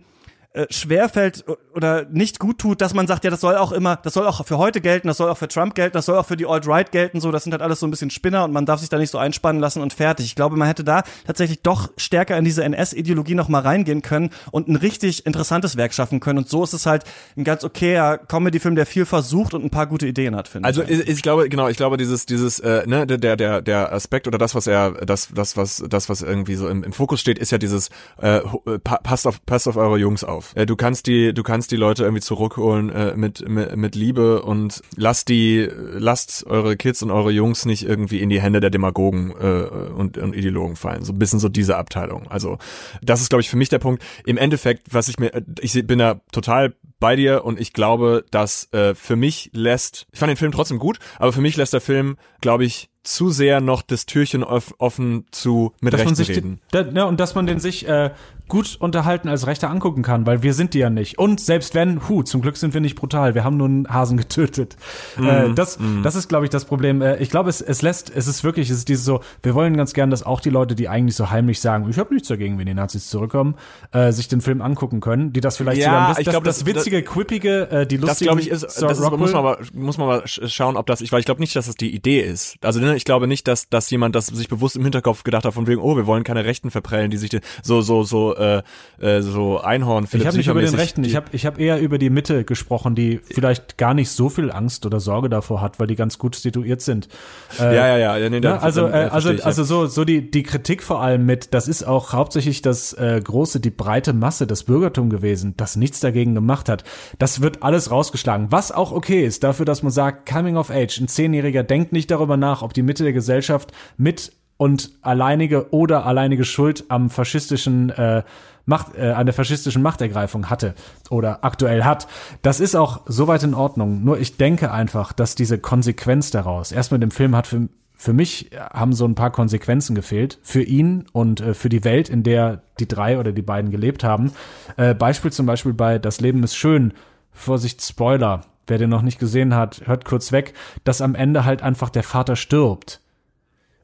äh, schwerfällt oder nicht gut tut, dass man sagt, ja, das soll auch immer, das soll auch für heute gelten, das soll auch für Trump gelten, das soll auch für die Alt-Right gelten, so, das sind halt alles so ein bisschen Spinner und man darf sich da nicht so einspannen lassen und fertig. Ich glaube, man hätte da tatsächlich doch stärker in diese NS-Ideologie noch mal reingehen können und ein richtig interessantes Werk schaffen können und so ist es halt ein ganz okayer Comedy-Film, der viel versucht und ein paar gute Ideen hat, finde also, ich. Also, ich glaube, genau, ich glaube, dieses, dieses, äh, ne, der, der, der Aspekt oder das, was er, das, das, was, das, was irgendwie so im, im Fokus steht, ist ja dieses, äh, passt auf, passt auf eure Jungs auf. Äh, du kannst die du kannst die Leute irgendwie zurückholen äh, mit, mit mit Liebe und lasst die lasst eure Kids und eure Jungs nicht irgendwie in die Hände der Demagogen äh, und, und Ideologen fallen. So ein bisschen so diese Abteilung. Also das ist glaube ich für mich der Punkt. Im Endeffekt, was ich mir ich bin da total bei dir und ich glaube, dass äh, für mich lässt ich fand den Film trotzdem gut, aber für mich lässt der Film, glaube ich, zu sehr noch das Türchen offen zu mit dass Rechten reden. Die, da, ja, und dass man den sich äh, gut unterhalten als Rechter angucken kann, weil wir sind die ja nicht. Und selbst wenn, hu, zum Glück sind wir nicht brutal, wir haben nur einen Hasen getötet. Mm, äh, das, mm. das ist, glaube ich, das Problem. Äh, ich glaube, es, es lässt, es ist wirklich, es ist dieses so, wir wollen ganz gern, dass auch die Leute, die eigentlich so heimlich sagen, ich habe nichts dagegen, wenn die Nazis zurückkommen, äh, sich den Film angucken können, die das vielleicht ja, sogar, das, ich glaube, das, das, witzige, quippige, äh, die lustige, das glaube ich ist, das ist, muss man aber, muss man mal schauen, ob das, ich, weil ich glaube nicht, dass das die Idee ist. Also ne, ich glaube nicht, dass, dass jemand das sich bewusst im Hinterkopf gedacht hat, von wegen, oh, wir wollen keine Rechten verprellen, die sich so, so, so, äh, äh so Einhorn. Ich habe nicht über den Rechten, ich habe ich hab eher über die Mitte gesprochen, die vielleicht gar nicht so viel Angst oder Sorge davor hat, weil die ganz gut situiert sind. Äh, ja, ja, ja. nee, ne, also, äh, also, ich, also so, so die, die Kritik vor allem mit, das ist auch hauptsächlich das äh, große, die breite Masse, das Bürgertum gewesen, das nichts dagegen gemacht hat. Das wird alles rausgeschlagen, was auch okay ist, dafür, dass man sagt, Coming of Age, ein Zehnjähriger denkt nicht darüber nach, ob die Mitte der Gesellschaft mit und alleinige oder alleinige Schuld am faschistischen äh, Macht, äh, eine faschistischen Machtergreifung hatte oder aktuell hat. Das ist auch soweit in Ordnung. Nur ich denke einfach, dass diese Konsequenz daraus, erstmal dem Film hat für, für mich haben so ein paar Konsequenzen gefehlt. Für ihn und äh, für die Welt, in der die drei oder die beiden gelebt haben. Äh, Beispiel zum Beispiel bei Das Leben ist schön. Vorsicht, Spoiler. Wer den noch nicht gesehen hat, hört kurz weg, dass am Ende halt einfach der Vater stirbt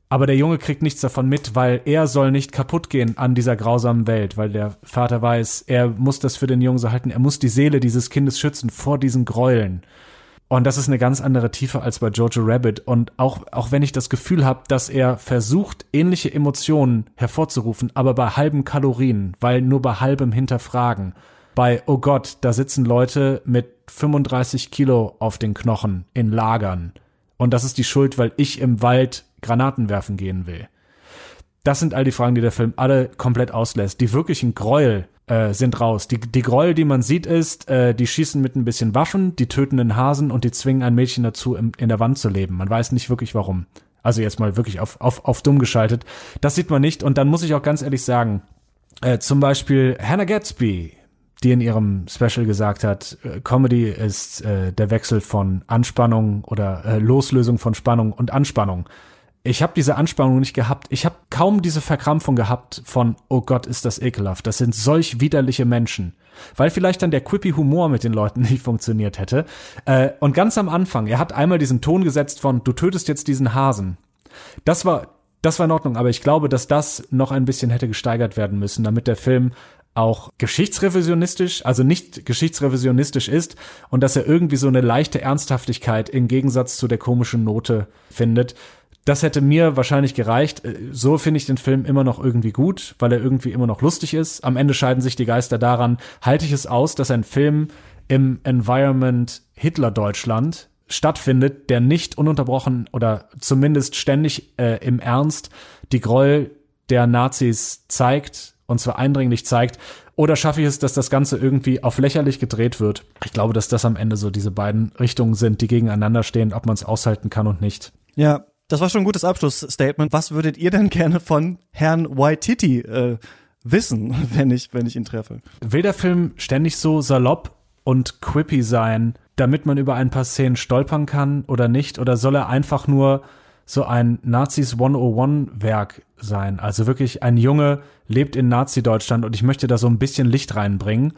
Aber der Junge kriegt nichts davon mit, weil er soll nicht kaputt gehen an dieser grausamen Welt, weil der Vater weiß, er muss das für den Jungen so halten, er muss die Seele dieses Kindes schützen vor diesen Gräueln. Und das ist eine ganz andere Tiefe als bei Jojo Rabbit. Und auch, auch wenn ich das Gefühl habe, dass er versucht, ähnliche Emotionen hervorzurufen, aber bei halben Kalorien, weil nur bei halbem Hinterfragen. Bei, oh Gott, da sitzen Leute mit 35 Kilo auf den Knochen in Lagern. Und das ist die Schuld, weil ich im Wald Granaten werfen gehen will. Das sind all die Fragen, die der Film alle komplett auslässt. Die wirklichen Gräuel äh, sind raus. Die, die Gräuel, die man sieht, ist, äh, die schießen mit ein bisschen Waffen, die töten den Hasen und die zwingen ein Mädchen dazu, im, in der Wand zu leben. Man weiß nicht wirklich warum. Also jetzt mal wirklich auf, auf, auf dumm geschaltet. Das sieht man nicht. Und dann muss ich auch ganz ehrlich sagen, äh, zum Beispiel Hannah Gatsby, die in ihrem Special gesagt hat, äh, Comedy ist äh, der Wechsel von Anspannung oder äh, Loslösung von Spannung und Anspannung ich habe diese Anspannung nicht gehabt. Ich habe kaum diese Verkrampfung gehabt von, oh Gott, ist das ekelhaft. Das sind solch widerliche Menschen. Weil vielleicht dann der quippy Humor mit den Leuten nicht funktioniert hätte. Äh, und ganz am Anfang, er hat einmal diesen Ton gesetzt von, du tötest jetzt diesen Hasen. Das war, das war in Ordnung, aber ich glaube, dass das noch ein bisschen hätte gesteigert werden müssen, damit der Film auch geschichtsrevisionistisch, also nicht geschichtsrevisionistisch ist und dass er irgendwie so eine leichte Ernsthaftigkeit im Gegensatz zu der komischen Note findet. Das hätte mir wahrscheinlich gereicht. Äh, so finde ich den Film immer noch irgendwie gut, weil er irgendwie immer noch lustig ist. Am Ende scheiden sich die Geister daran, halte ich es aus, dass ein Film im Environment Hitler-Deutschland stattfindet, der nicht ununterbrochen oder zumindest ständig äh, im Ernst die Gräuel der Nazis zeigt und zwar eindringlich zeigt. Oder schaffe ich es, dass das Ganze irgendwie auf lächerlich gedreht wird? Ich glaube, dass das am Ende so diese beiden Richtungen sind, die gegeneinander stehen, ob man es aushalten kann und nicht. Ja, das war schon ein gutes Abschlussstatement. Was würdet ihr denn gerne von Herrn Waititi äh, wissen, wenn ich, wenn ich ihn treffe? Will der Film ständig so salopp und quippy sein, damit man über ein paar Szenen stolpern kann oder nicht? Oder soll er einfach nur so ein Nazis 101 Werk sein? Also wirklich ein Junge lebt in Nazi-Deutschland und ich möchte da so ein bisschen Licht reinbringen.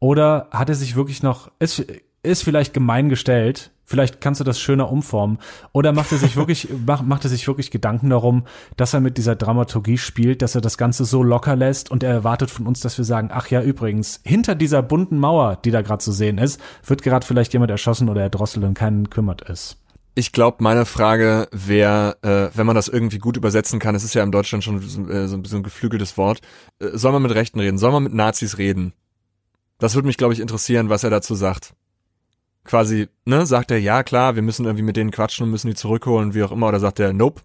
Oder hat er sich wirklich noch, ist, ist vielleicht gemein gestellt, Vielleicht kannst du das schöner umformen. Oder macht er sich wirklich, macht, macht er sich wirklich Gedanken darum, dass er mit dieser Dramaturgie spielt, dass er das Ganze so locker lässt und er erwartet von uns, dass wir sagen, ach ja, übrigens, hinter dieser bunten Mauer, die da gerade zu sehen ist, wird gerade vielleicht jemand erschossen oder erdrosselt und keinen kümmert ist. Ich glaube, meine Frage wäre, äh, wenn man das irgendwie gut übersetzen kann, es ist ja in Deutschland schon so, äh, so ein bisschen ein geflügeltes Wort, äh, soll man mit Rechten reden? Soll man mit Nazis reden? Das würde mich, glaube ich, interessieren, was er dazu sagt quasi, ne, sagt er, ja klar, wir müssen irgendwie mit denen quatschen und müssen die zurückholen, wie auch immer, oder sagt er, nope,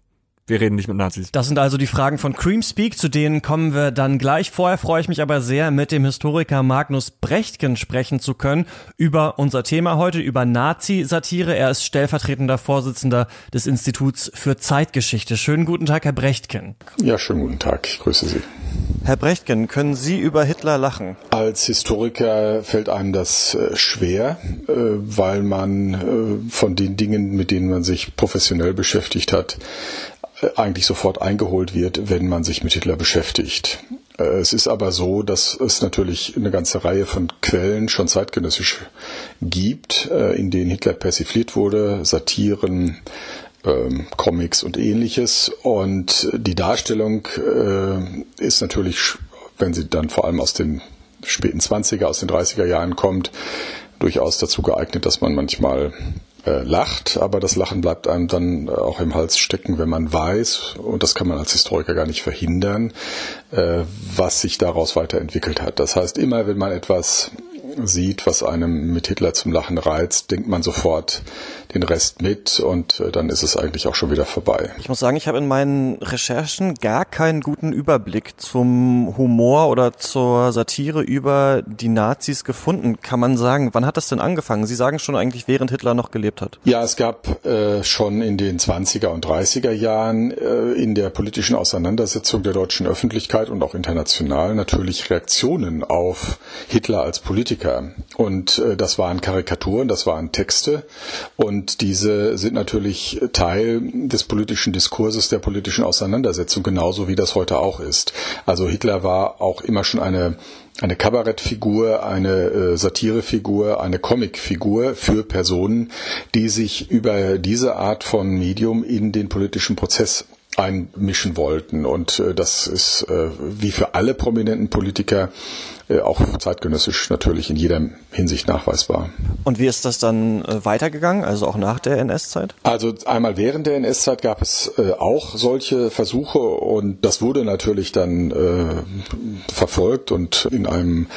wir reden nicht mit Nazis. Das sind also die Fragen von Creamspeak, zu denen kommen wir dann gleich. Vorher freue ich mich aber sehr, mit dem Historiker Magnus Brechtken sprechen zu können über unser Thema heute, über Nazi-Satire. Er ist stellvertretender Vorsitzender des Instituts für Zeitgeschichte. Schönen guten Tag, Herr Brechtken. Ja, schönen guten Tag. Ich grüße Sie. Herr Brechtken, können Sie über Hitler lachen? Als Historiker fällt einem das äh, schwer, äh, weil man äh, von den Dingen, mit denen man sich professionell beschäftigt hat, eigentlich sofort eingeholt wird, wenn man sich mit Hitler beschäftigt. Es ist aber so, dass es natürlich eine ganze Reihe von Quellen schon zeitgenössisch gibt, in denen Hitler persifliert wurde, Satiren, ähm, Comics und ähnliches. Und die Darstellung äh, ist natürlich, wenn sie dann vor allem aus den späten 20er, aus den 30er Jahren kommt, durchaus dazu geeignet, dass man manchmal äh, lacht, aber das Lachen bleibt einem dann äh, auch im Hals stecken, wenn man weiß, und das kann man als Historiker gar nicht verhindern, äh, was sich daraus weiterentwickelt hat. Das heißt, immer wenn man etwas sieht, was einem mit Hitler zum Lachen reizt, denkt man sofort den Rest mit und äh, dann ist es eigentlich auch schon wieder vorbei. Ich muss sagen, ich habe in meinen Recherchen gar keinen guten Überblick zum Humor oder zur Satire über die Nazis gefunden. Kann man sagen, wann hat das denn angefangen? Sie sagen schon eigentlich, während Hitler noch gelebt hat. Ja, es gab äh, schon in den 20er und 30er Jahren äh, in der politischen Auseinandersetzung der deutschen Öffentlichkeit und auch international natürlich Reaktionen auf Hitler als Politiker. Und äh, das waren Karikaturen, das waren Texte. Und diese sind natürlich Teil des politischen Diskurses, der politischen Auseinandersetzung, genauso wie das heute auch ist. Also Hitler war auch immer schon eine eine Kabarettfigur, eine äh, Satirefigur, eine Comicfigur für Personen, die sich über diese Art von Medium in den politischen Prozess einmischen wollten. Und äh, das ist äh, wie für alle prominenten Politiker auch zeitgenössisch natürlich in jeder Hinsicht nachweisbar. Und wie ist das dann äh, weitergegangen, also auch nach der NS-Zeit? Also einmal während der NS-Zeit gab es äh, auch solche Versuche und das wurde natürlich dann äh, verfolgt und in einem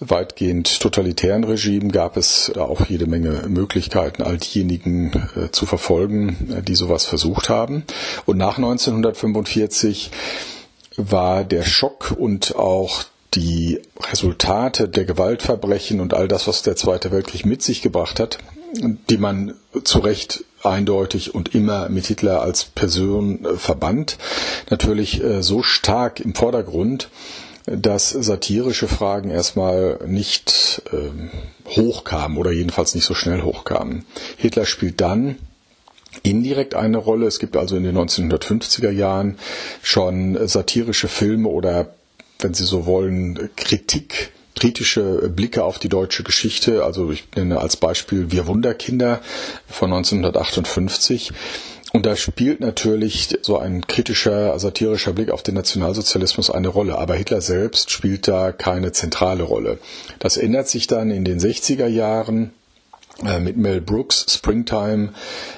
weitgehend totalitären Regime gab es da auch jede Menge Möglichkeiten, all diejenigen äh, zu verfolgen, die sowas versucht haben. Und nach 1945 war der Schock und auch die Resultate der Gewaltverbrechen und all das, was der Zweite Weltkrieg mit sich gebracht hat, die man zu Recht eindeutig und immer mit Hitler als Person äh, verband, natürlich äh, so stark im Vordergrund, dass satirische Fragen erstmal nicht äh, hochkamen oder jedenfalls nicht so schnell hochkamen. Hitler spielt dann indirekt eine Rolle. Es gibt also in den 1950er Jahren schon satirische Filme oder wenn Sie so wollen, Kritik, kritische Blicke auf die deutsche Geschichte. Also ich nenne als Beispiel Wir Wunderkinder von 1958. Und da spielt natürlich so ein kritischer, satirischer Blick auf den Nationalsozialismus eine Rolle. Aber Hitler selbst spielt da keine zentrale Rolle. Das ändert sich dann in den 60er Jahren mit Mel Brooks, Springtime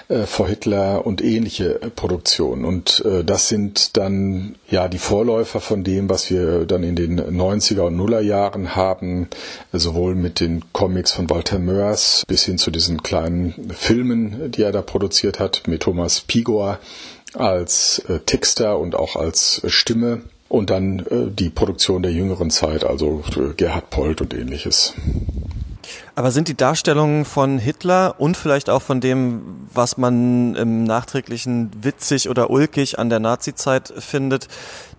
äh, vor Hitler und ähnliche äh, Produktionen. Und äh, das sind dann ja die Vorläufer von dem, was wir dann in den 90er und Nuller Jahren haben, sowohl mit den Comics von Walter Mörs bis hin zu diesen kleinen Filmen, die er da produziert hat, mit Thomas Pigor als äh, Texter und auch als Stimme. Und dann äh, die Produktion der jüngeren Zeit, also Gerhard Polt und ähnliches. Aber sind die Darstellungen von Hitler und vielleicht auch von dem, was man im Nachträglichen witzig oder ulkig an der Nazizeit findet,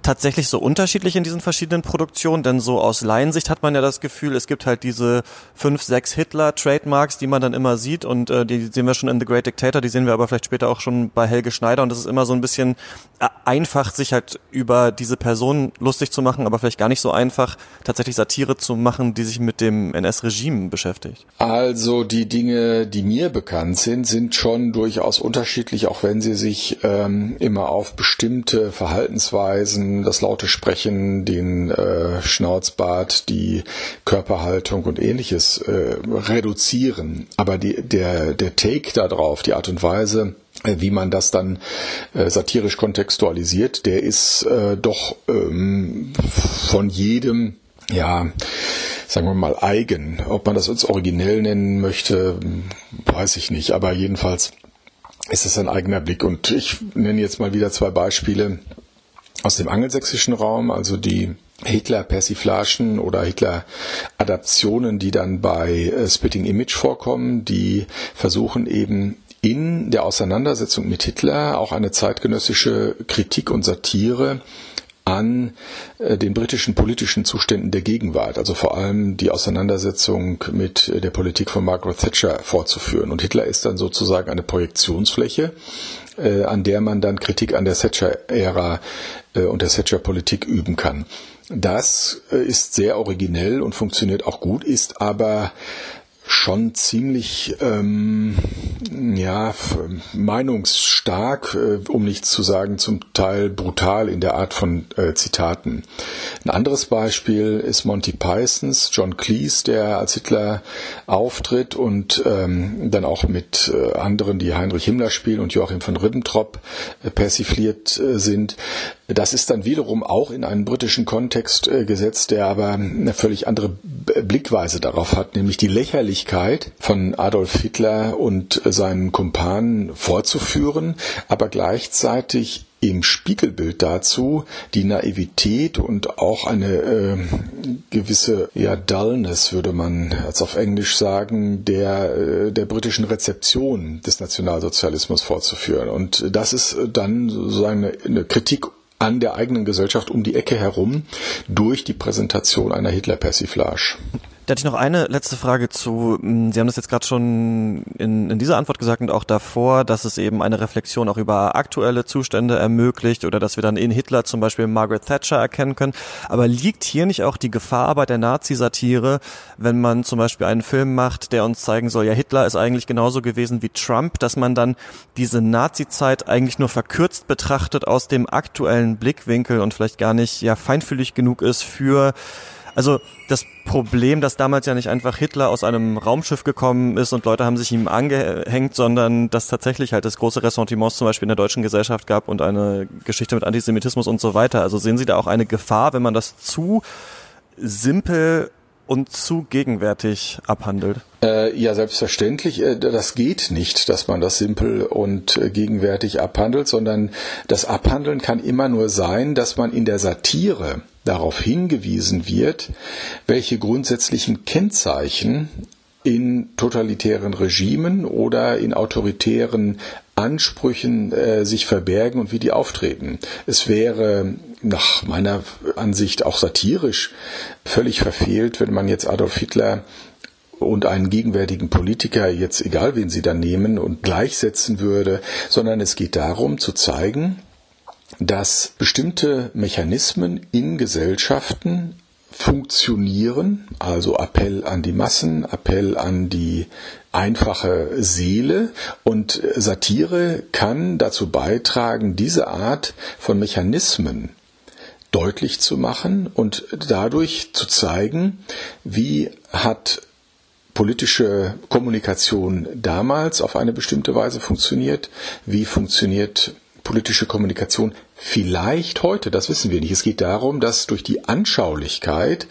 tatsächlich so unterschiedlich in diesen verschiedenen Produktionen? Denn so aus Laiensicht hat man ja das Gefühl, es gibt halt diese fünf, sechs Hitler-Trademarks, die man dann immer sieht und äh, die sehen wir schon in The Great Dictator, die sehen wir aber vielleicht später auch schon bei Helge Schneider und das ist immer so ein bisschen äh, einfach, sich halt über diese Person lustig zu machen, aber vielleicht gar nicht so einfach, tatsächlich Satire zu machen, die sich mit dem NS-Regime beschäftigt. Also die Dinge, die mir bekannt sind, sind schon durchaus unterschiedlich, auch wenn sie sich ähm, immer auf bestimmte Verhaltensweisen das laute Sprechen, den äh, Schnauzbart, die Körperhaltung und ähnliches äh, reduzieren. Aber die, der, der Take darauf, die Art und Weise, äh, wie man das dann äh, satirisch kontextualisiert, der ist äh, doch ähm, von jedem, ja, sagen wir mal eigen. Ob man das uns originell nennen möchte, weiß ich nicht. Aber jedenfalls ist es ein eigener Blick. Und ich nenne jetzt mal wieder zwei Beispiele aus dem angelsächsischen Raum, also die Hitler-Persiflagen oder Hitler-Adaptionen, die dann bei äh, Spitting Image vorkommen, die versuchen eben in der Auseinandersetzung mit Hitler auch eine zeitgenössische Kritik und Satire an äh, den britischen politischen Zuständen der Gegenwart, also vor allem die Auseinandersetzung mit der Politik von Margaret Thatcher fortzuführen. Und Hitler ist dann sozusagen eine Projektionsfläche, äh, an der man dann Kritik an der Thatcher-Ära äh, und der Thatcher-Politik üben kann. Das ist sehr originell und funktioniert auch gut, ist aber schon ziemlich ähm, ja meinungsstark, äh, um nicht zu sagen zum Teil brutal in der Art von äh, Zitaten. Ein anderes Beispiel ist Monty Pythons John Cleese, der als Hitler auftritt und ähm, dann auch mit äh, anderen, die Heinrich Himmler spielen und Joachim von Ribbentrop äh, persifliert äh, sind. Das ist dann wiederum auch in einen britischen Kontext äh, gesetzt, der aber eine völlig andere Blickweise darauf hat, nämlich die Lächerlichkeit von Adolf Hitler und seinen Kumpanen vorzuführen, aber gleichzeitig im Spiegelbild dazu die Naivität und auch eine äh, gewisse ja, Dullness, würde man als auf Englisch sagen, der, äh, der britischen Rezeption des Nationalsozialismus vorzuführen. Und das ist dann sozusagen eine, eine Kritik an der eigenen Gesellschaft um die Ecke herum durch die Präsentation einer Hitler-Persiflage. Da ich noch eine letzte Frage zu. Hm, Sie haben das jetzt gerade schon in, in dieser Antwort gesagt und auch davor, dass es eben eine Reflexion auch über aktuelle Zustände ermöglicht oder dass wir dann in Hitler zum Beispiel Margaret Thatcher erkennen können. Aber liegt hier nicht auch die Gefahr bei der Nazi-Satire, wenn man zum Beispiel einen Film macht, der uns zeigen soll, ja, Hitler ist eigentlich genauso gewesen wie Trump, dass man dann diese Nazi-Zeit eigentlich nur verkürzt betrachtet aus dem aktuellen Blickwinkel und vielleicht gar nicht ja feinfühlig genug ist für also das Problem, dass damals ja nicht einfach Hitler aus einem Raumschiff gekommen ist und Leute haben sich ihm angehängt, sondern dass tatsächlich halt das große Ressentiment zum Beispiel in der deutschen Gesellschaft gab und eine Geschichte mit Antisemitismus und so weiter. Also sehen Sie da auch eine Gefahr, wenn man das zu simpel und zu gegenwärtig abhandelt? Äh, ja, selbstverständlich. Äh, das geht nicht, dass man das simpel und äh, gegenwärtig abhandelt, sondern das Abhandeln kann immer nur sein, dass man in der Satire darauf hingewiesen wird, welche grundsätzlichen Kennzeichen in totalitären Regimen oder in autoritären Ansprüchen äh, sich verbergen und wie die auftreten. Es wäre nach meiner Ansicht auch satirisch völlig verfehlt, wenn man jetzt Adolf Hitler und einen gegenwärtigen Politiker, jetzt egal wen Sie dann nehmen, und gleichsetzen würde, sondern es geht darum zu zeigen, dass bestimmte Mechanismen in Gesellschaften funktionieren, also Appell an die Massen, Appell an die einfache Seele. Und Satire kann dazu beitragen, diese Art von Mechanismen deutlich zu machen und dadurch zu zeigen, wie hat politische Kommunikation damals auf eine bestimmte Weise funktioniert, wie funktioniert politische Kommunikation vielleicht heute, das wissen wir nicht. Es geht darum, dass durch die Anschaulichkeit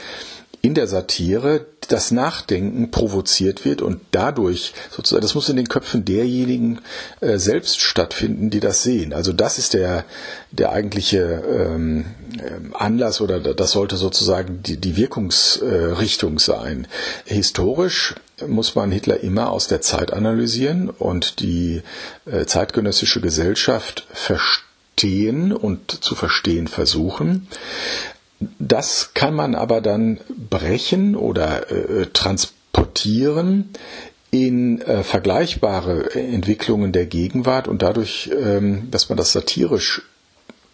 in der Satire das Nachdenken provoziert wird und dadurch sozusagen, das muss in den Köpfen derjenigen äh, selbst stattfinden, die das sehen. Also das ist der, der eigentliche ähm, ähm Anlass oder das sollte sozusagen die, die Wirkungsrichtung sein. Historisch muss man Hitler immer aus der Zeit analysieren und die äh, zeitgenössische Gesellschaft verstehen und zu verstehen versuchen. Das kann man aber dann brechen oder äh, transportieren in äh, vergleichbare Entwicklungen der Gegenwart und dadurch, ähm, dass man das satirisch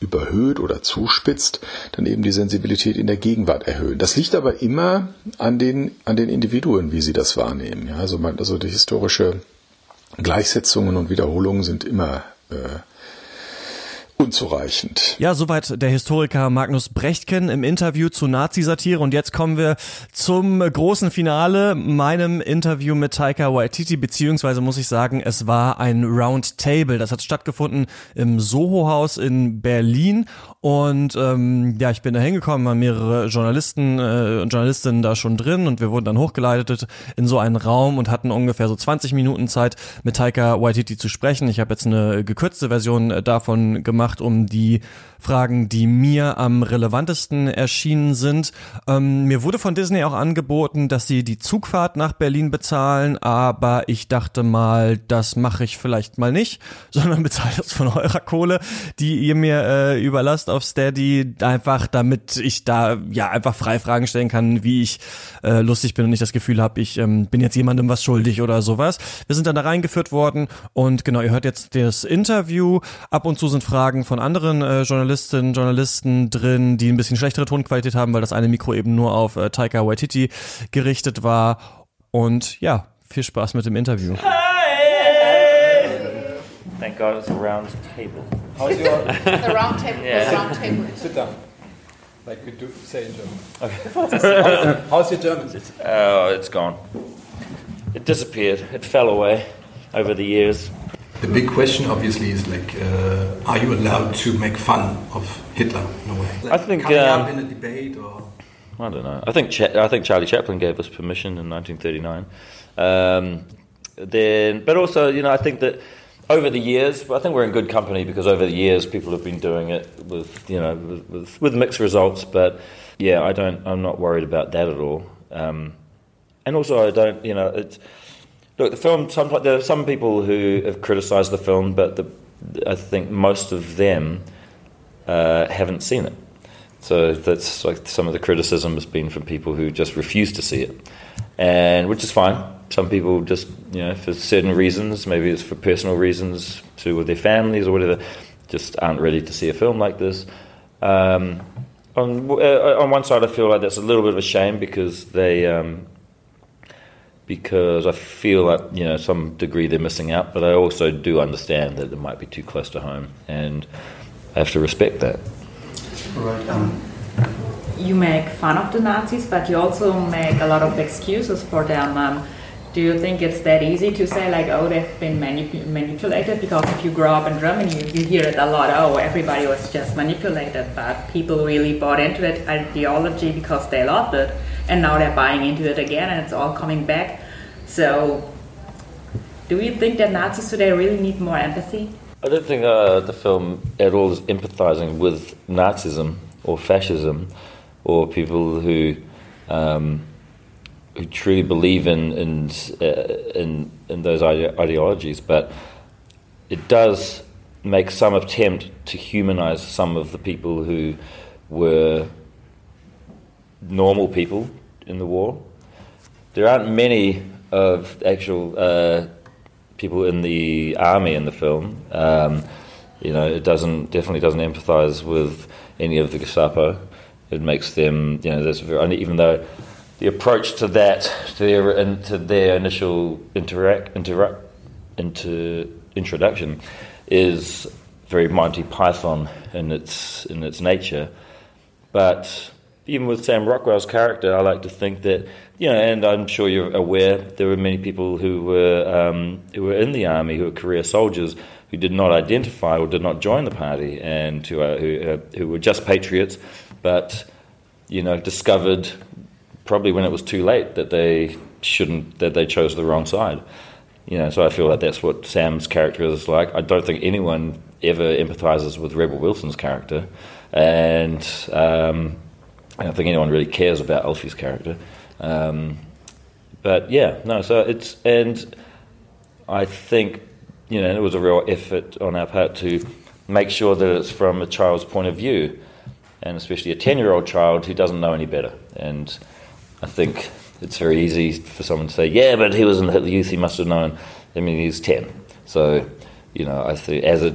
überhöht oder zuspitzt, dann eben die Sensibilität in der Gegenwart erhöhen. Das liegt aber immer an den, an den Individuen, wie sie das wahrnehmen. Ja, also, man, also die historische Gleichsetzungen und Wiederholungen sind immer äh, unzureichend. Ja, soweit der Historiker Magnus Brechtken im Interview zu Nazi-Satire. Und jetzt kommen wir zum großen Finale, meinem Interview mit Taika Waititi, beziehungsweise muss ich sagen, es war ein Roundtable. Das hat stattgefunden im Soho-Haus in Berlin. Und ähm, ja, ich bin da hingekommen, waren mehrere Journalisten äh, Journalistinnen da schon drin und wir wurden dann hochgeleitet in so einen Raum und hatten ungefähr so 20 Minuten Zeit, mit Taika Waititi zu sprechen. Ich habe jetzt eine gekürzte Version äh, davon gemacht, um die Fragen, die mir am relevantesten erschienen sind. Ähm, mir wurde von Disney auch angeboten, dass sie die Zugfahrt nach Berlin bezahlen, aber ich dachte mal, das mache ich vielleicht mal nicht, sondern bezahle das von eurer Kohle, die ihr mir äh, überlasst auf Steady, einfach damit ich da ja einfach frei Fragen stellen kann, wie ich äh, lustig bin und nicht das Gefühl habe, ich ähm, bin jetzt jemandem was schuldig oder sowas. Wir sind dann da reingeführt worden und genau, ihr hört jetzt das Interview. Ab und zu sind Fragen von anderen äh, Journalistinnen, Journalisten drin, die ein bisschen schlechtere Tonqualität haben, weil das eine Mikro eben nur auf äh, Taika Waititi gerichtet war. Und ja, viel Spaß mit dem Interview. Hey! Thank God it's a round table. How's your the round table? Yeah. The round table. sit down? Like we do say in German. Okay. how's, your German? Oh, it's gone. It disappeared. It fell away over the years. The big question, obviously, is like, uh, are you allowed to make fun of Hitler in a way? Like I think, coming um, up in a debate or. I don't know. I think Cha- I think Charlie Chaplin gave us permission in 1939. Um, then, but also, you know, I think that over the years, I think we're in good company because over the years, people have been doing it with, you know, with, with, with mixed results. But yeah, I don't. I'm not worried about that at all. Um, and also, I don't. You know, it's look the film. Some there are some people who have criticised the film, but the, I think most of them uh, haven't seen it. So that's like some of the criticism has been from people who just refuse to see it, and which is fine. Some people just, you know, for certain reasons, maybe it's for personal reasons to with their families or whatever, just aren't ready to see a film like this. Um, on uh, on one side, I feel like that's a little bit of a shame because they. Um, because I feel like you know some degree they're missing out, but I also do understand that it might be too close to home, and I have to respect that. Right. Um, you make fun of the Nazis, but you also make a lot of excuses for them. Um, do you think it's that easy to say like, oh, they've been manip- manipulated? Because if you grow up in Germany, you, you hear it a lot. Oh, everybody was just manipulated, but people really bought into it ideology because they loved it, and now they're buying into it again, and it's all coming back. So, do you think that Nazis today really need more empathy? I don't think uh, the film at all is empathizing with Nazism or fascism or people who um, who truly believe in in, uh, in in those ide- ideologies, but it does make some attempt to humanize some of the people who were normal people in the war. There aren't many of actual uh, people in the army in the film. Um, you know, it doesn't definitely doesn't empathise with any of the Gestapo. It makes them, you know, there's very, even though the approach to that, to their, to their initial interact, interact, into introduction, is very Monty Python in its in its nature. But even with Sam Rockwell's character, I like to think that you know, and I'm sure you're aware there were many people who were um, who were in the army who were career soldiers who did not identify or did not join the party, and who who, uh, who were just patriots, but you know discovered probably when it was too late that they shouldn't that they chose the wrong side. You know, so I feel like that's what Sam's character is like. I don't think anyone ever empathizes with Rebel Wilson's character, and um, I don't think anyone really cares about Alfie's character. Um, but yeah, no. So it's and I think you know it was a real effort on our part to make sure that it's from a child's point of view, and especially a ten-year-old child who doesn't know any better. And I think it's very easy for someone to say, "Yeah, but he was in the Youth; he must have known." I mean, he's ten, so you know, I think as a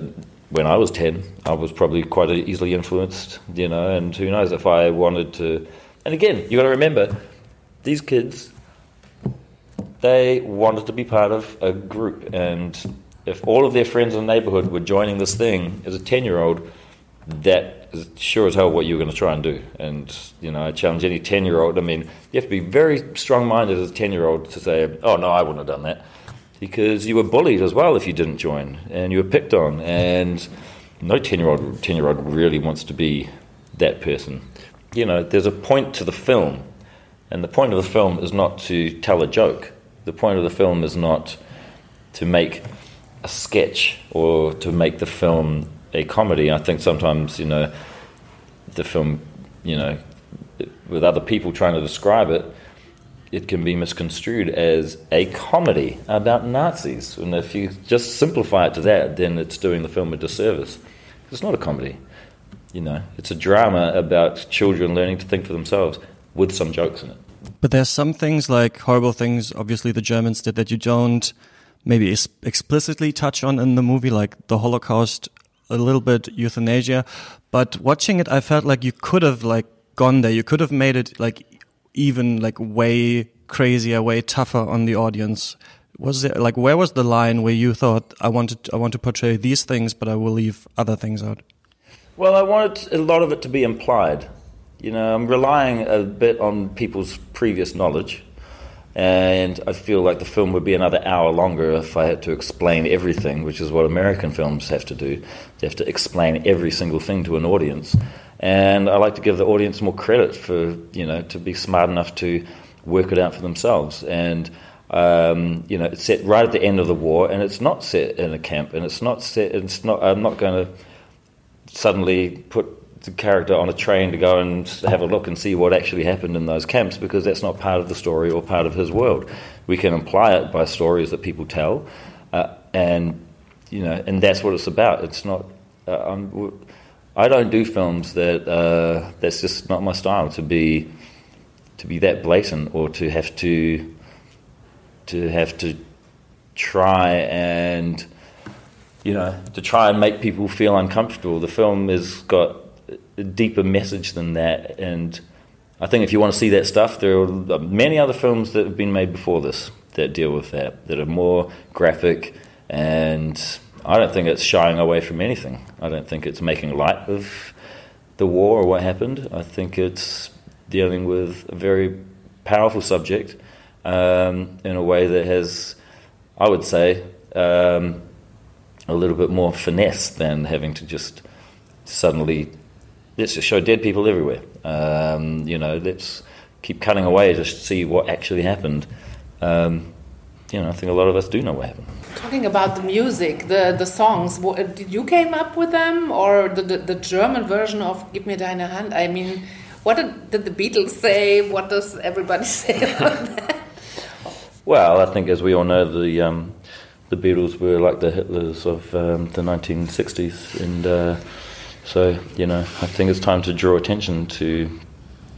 when I was ten, I was probably quite easily influenced, you know. And who knows if I wanted to. And again, you got to remember these kids, they wanted to be part of a group. And if all of their friends in the neighborhood were joining this thing as a 10 year old, that is sure as hell what you were going to try and do. And, you know, I challenge any 10 year old. I mean, you have to be very strong minded as a 10 year old to say, oh, no, I wouldn't have done that. Because you were bullied as well if you didn't join, and you were picked on. And no 10 year old 10 year old really wants to be that person. You know, there's a point to the film and the point of the film is not to tell a joke. The point of the film is not to make a sketch or to make the film a comedy. I think sometimes, you know, the film, you know, with other people trying to describe it, it can be misconstrued as a comedy about Nazis. And if you just simplify it to that, then it's doing the film a disservice. It's not a comedy. You know, it's a drama about children learning to think for themselves with some jokes in it. But there's some things like horrible things, obviously the Germans did that you don't maybe explicitly touch on in the movie, like the Holocaust, a little bit euthanasia. But watching it, I felt like you could have like gone there. You could have made it like even like way crazier, way tougher on the audience. Was there like where was the line where you thought I wanted I want to portray these things, but I will leave other things out? Well, I wanted a lot of it to be implied. You know, I'm relying a bit on people's previous knowledge, and I feel like the film would be another hour longer if I had to explain everything, which is what American films have to do. They have to explain every single thing to an audience, and I like to give the audience more credit for you know to be smart enough to work it out for themselves and. Um, you know, it's set right at the end of the war, and it's not set in a camp, and it's not set. It's not. I'm not going to suddenly put the character on a train to go and have a look and see what actually happened in those camps because that's not part of the story or part of his world. We can imply it by stories that people tell, uh, and you know, and that's what it's about. It's not. Uh, I don't do films that uh, that's just not my style to be to be that blatant or to have to to have to try and you know to try and make people feel uncomfortable. The film has got a deeper message than that, and I think if you want to see that stuff, there are many other films that have been made before this that deal with that that are more graphic and I don't think it's shying away from anything. I don't think it's making light of the war or what happened. I think it's dealing with a very powerful subject um, in a way that has, I would say, um, a little bit more finesse than having to just suddenly let's just show dead people everywhere. Um, you know, let's keep cutting away to see what actually happened. Um, you know, I think a lot of us do know what happened. Talking about the music, the the songs, did you came up with them or the, the, the German version of "Give Me deine Hand"? I mean, what did, did the Beatles say? What does everybody say about that? Well, I think as we all know, the um, the Beatles were like the Hitlers of um, the 1960s, and uh, so you know, I think it's time to draw attention to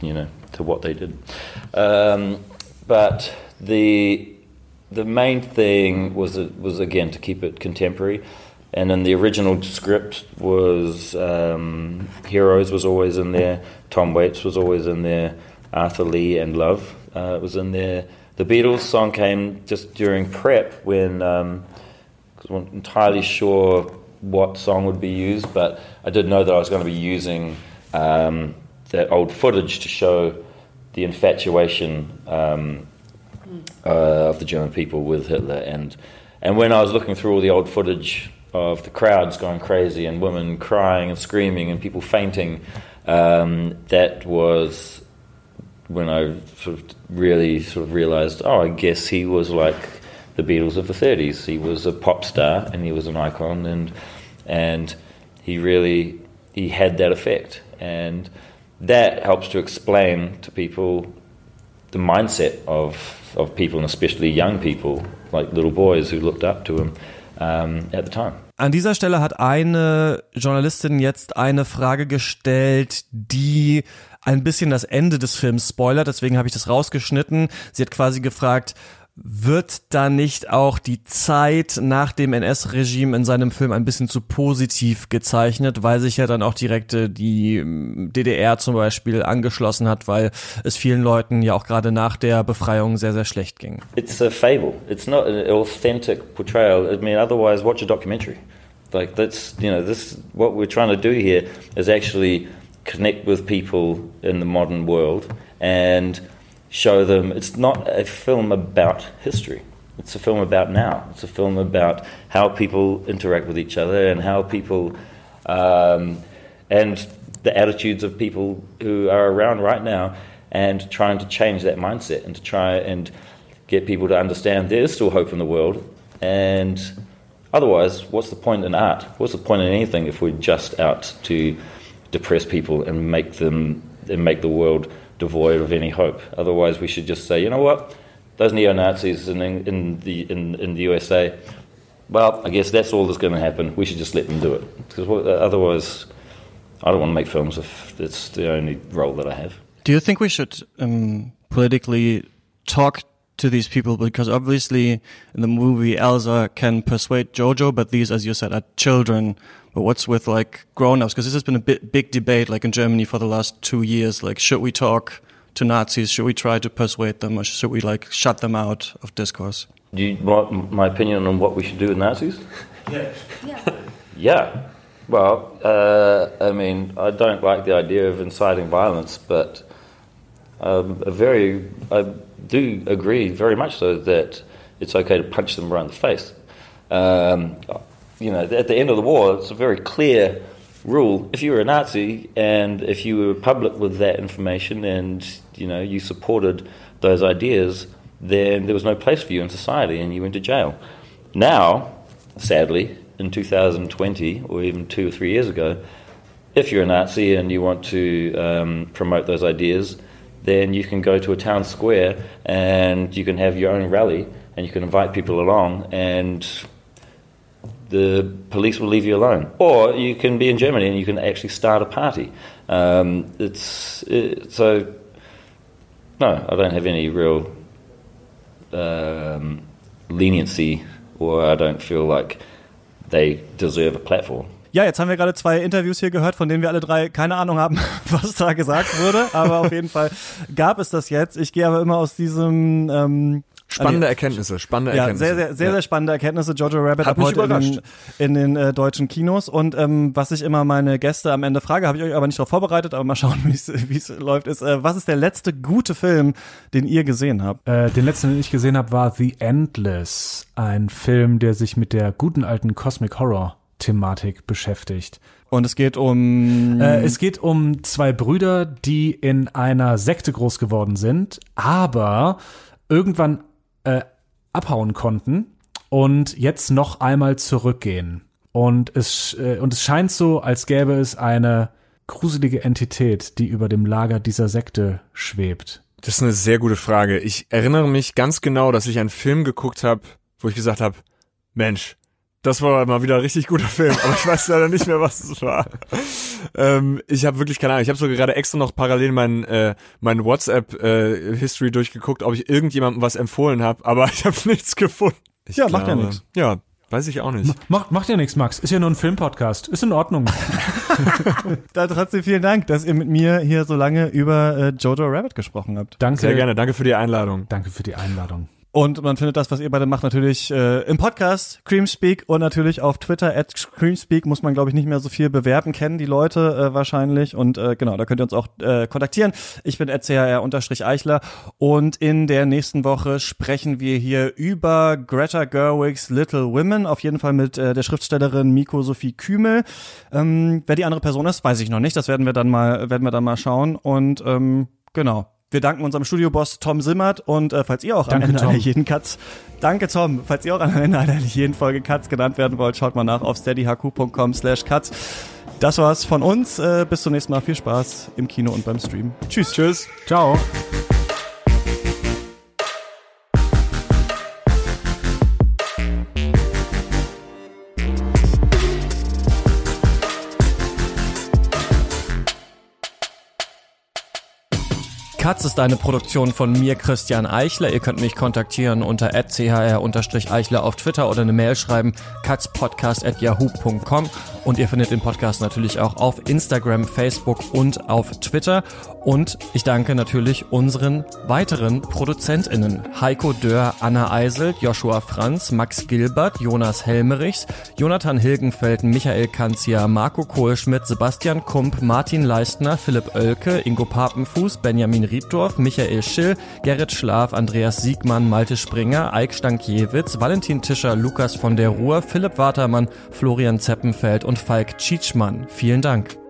you know to what they did. Um, but the the main thing was was again to keep it contemporary, and then the original script was um, Heroes was always in there, Tom Waits was always in there, Arthur Lee and Love uh, was in there. The Beatles song came just during prep when um, I wasn't entirely sure what song would be used, but I did know that I was going to be using um, that old footage to show the infatuation um, uh, of the German people with Hitler. And, and when I was looking through all the old footage of the crowds going crazy and women crying and screaming and people fainting, um, that was when I sort of really sort of realized, oh, I guess he was like the Beatles of the 30s. He was a pop star and he was an icon, and and he really he had that effect, and that helps to explain to people the mindset of of people, and especially young people, like little boys who looked up to him um, at the time. An dieser Stelle hat eine Journalistin jetzt eine Frage gestellt, die ein bisschen das Ende des Films spoilert, deswegen habe ich das rausgeschnitten. Sie hat quasi gefragt, wird da nicht auch die Zeit nach dem NS-Regime in seinem Film ein bisschen zu positiv gezeichnet, weil sich ja dann auch direkt äh, die ähm, DDR zum Beispiel angeschlossen hat, weil es vielen Leuten ja auch gerade nach der Befreiung sehr, sehr schlecht ging? It's a fable. It's not an authentic portrayal. I mean, otherwise, watch a documentary. Like that's you know this what we're trying to do here is actually connect with people in the modern world and show them it's not a film about history. It's a film about now. It's a film about how people interact with each other and how people um, and the attitudes of people who are around right now and trying to change that mindset and to try and get people to understand there is still hope in the world and otherwise what's the point in art what's the point in anything if we're just out to depress people and make them and make the world devoid of any hope. Otherwise, we should just say, you know what, those neo Nazis in, in, the, in, in the USA, well, I guess that's all that's going to happen. We should just let them do it. Because otherwise, I don't want to make films if it's the only role that I have. Do you think we should um, politically talk to these people? Because obviously, in the movie, Elsa can persuade Jojo, but these, as you said, are children but what's with like grown-ups? Because this has been a bit, big debate, like in Germany for the last two years. Like, should we talk to Nazis? Should we try to persuade them, or should we like shut them out of discourse? Do you want my opinion on what we should do with Nazis? Yeah. Yeah. yeah. Well, uh, I mean, I don't like the idea of inciting violence, but um, a very, I do agree very much so that it's okay to punch them around the face. Um, you know, at the end of the war, it's a very clear rule. If you were a Nazi and if you were public with that information and, you know, you supported those ideas, then there was no place for you in society and you went to jail. Now, sadly, in 2020 or even two or three years ago, if you're a Nazi and you want to um, promote those ideas, then you can go to a town square and you can have your own rally and you can invite people along and the police will leave you alone. Or you can be in Germany and you can actually start a party. Um, it's it, so. No, I don't have any real um, leniency, or I don't feel like they deserve a platform. Ja, jetzt haben wir gerade zwei Interviews hier gehört, von denen wir alle drei keine Ahnung haben, was da gesagt wurde. Aber auf jeden Fall gab es das jetzt. Ich gehe aber immer aus diesem ähm, Spannende Erkenntnisse, spannende ja, Erkenntnisse. Sehr, sehr, sehr, ja. sehr spannende Erkenntnisse. Jojo Rabbit Hat ab mich heute in den, überrascht. in den äh, deutschen Kinos. Und ähm, was ich immer meine Gäste am Ende frage, habe ich euch aber nicht darauf vorbereitet, aber mal schauen, wie es läuft, ist, äh, was ist der letzte gute Film, den ihr gesehen habt? Äh, den letzten, den ich gesehen habe, war The Endless, ein Film, der sich mit der guten alten Cosmic Horror Thematik beschäftigt. Und es geht um. Äh, es geht um zwei Brüder, die in einer Sekte groß geworden sind, aber irgendwann äh, abhauen konnten und jetzt noch einmal zurückgehen. Und es, äh, und es scheint so, als gäbe es eine gruselige Entität, die über dem Lager dieser Sekte schwebt. Das ist eine sehr gute Frage. Ich erinnere mich ganz genau, dass ich einen Film geguckt habe, wo ich gesagt habe, Mensch, das war mal wieder ein richtig guter Film, aber ich weiß leider nicht mehr, was es war. ähm, ich habe wirklich keine Ahnung. Ich habe sogar gerade extra noch parallel mein, äh, mein WhatsApp-History durchgeguckt, ob ich irgendjemandem was empfohlen habe, aber ich habe nichts gefunden. Ich Ja, macht ja nichts. Ja, weiß ich auch nicht. Macht, macht ja nichts, Max. Ist ja nur ein Filmpodcast. Ist in Ordnung. Da trotzdem vielen Dank, dass ihr mit mir hier so lange über äh, Jojo Rabbit gesprochen habt. Danke. Sehr gerne. Danke für die Einladung. Danke für die Einladung. Und man findet das, was ihr beide macht, natürlich äh, im Podcast Creamspeak und natürlich auf Twitter at Creamspeak muss man, glaube ich, nicht mehr so viel bewerben, kennen die Leute äh, wahrscheinlich. Und äh, genau, da könnt ihr uns auch äh, kontaktieren. Ich bin @chr_eichler und in der nächsten Woche sprechen wir hier über Greta Gerwigs Little Women, auf jeden Fall mit äh, der Schriftstellerin Miko Sophie Kümel. Ähm, wer die andere Person ist, weiß ich noch nicht. Das werden wir dann mal, werden wir dann mal schauen. Und ähm, genau. Wir danken unserem Studioboss Tom Simmert und äh, falls ihr auch Danke, am Ende Tom. einer jeden Katz, danke Tom, falls ihr auch am Ende einer jeden Folge Katz genannt werden wollt, schaut mal nach auf steadyhq.com slash katz. Das war's von uns. Äh, bis zum nächsten Mal. Viel Spaß im Kino und beim Stream. Tschüss. Tschüss. Ciao. Katz ist eine Produktion von mir, Christian Eichler. Ihr könnt mich kontaktieren unter chr-eichler auf Twitter oder eine Mail schreiben, katzpodcast.yahoo.com. Und ihr findet den Podcast natürlich auch auf Instagram, Facebook und auf Twitter. Und ich danke natürlich unseren weiteren ProduzentInnen. Heiko Dörr, Anna Eiselt, Joshua Franz, Max Gilbert, Jonas Helmerichs, Jonathan Hilgenfeld, Michael Kanzia, Marco Kohlschmidt, Sebastian Kump, Martin Leistner, Philipp Oelke, Ingo Papenfuß, Benjamin Riebdorf, Michael Schill, Gerrit Schlaf, Andreas Siegmann, Malte Springer, Eik Stankiewicz, Valentin Tischer, Lukas von der Ruhr, Philipp Watermann, Florian Zeppenfeld und Falk Tschitschmann. Vielen Dank.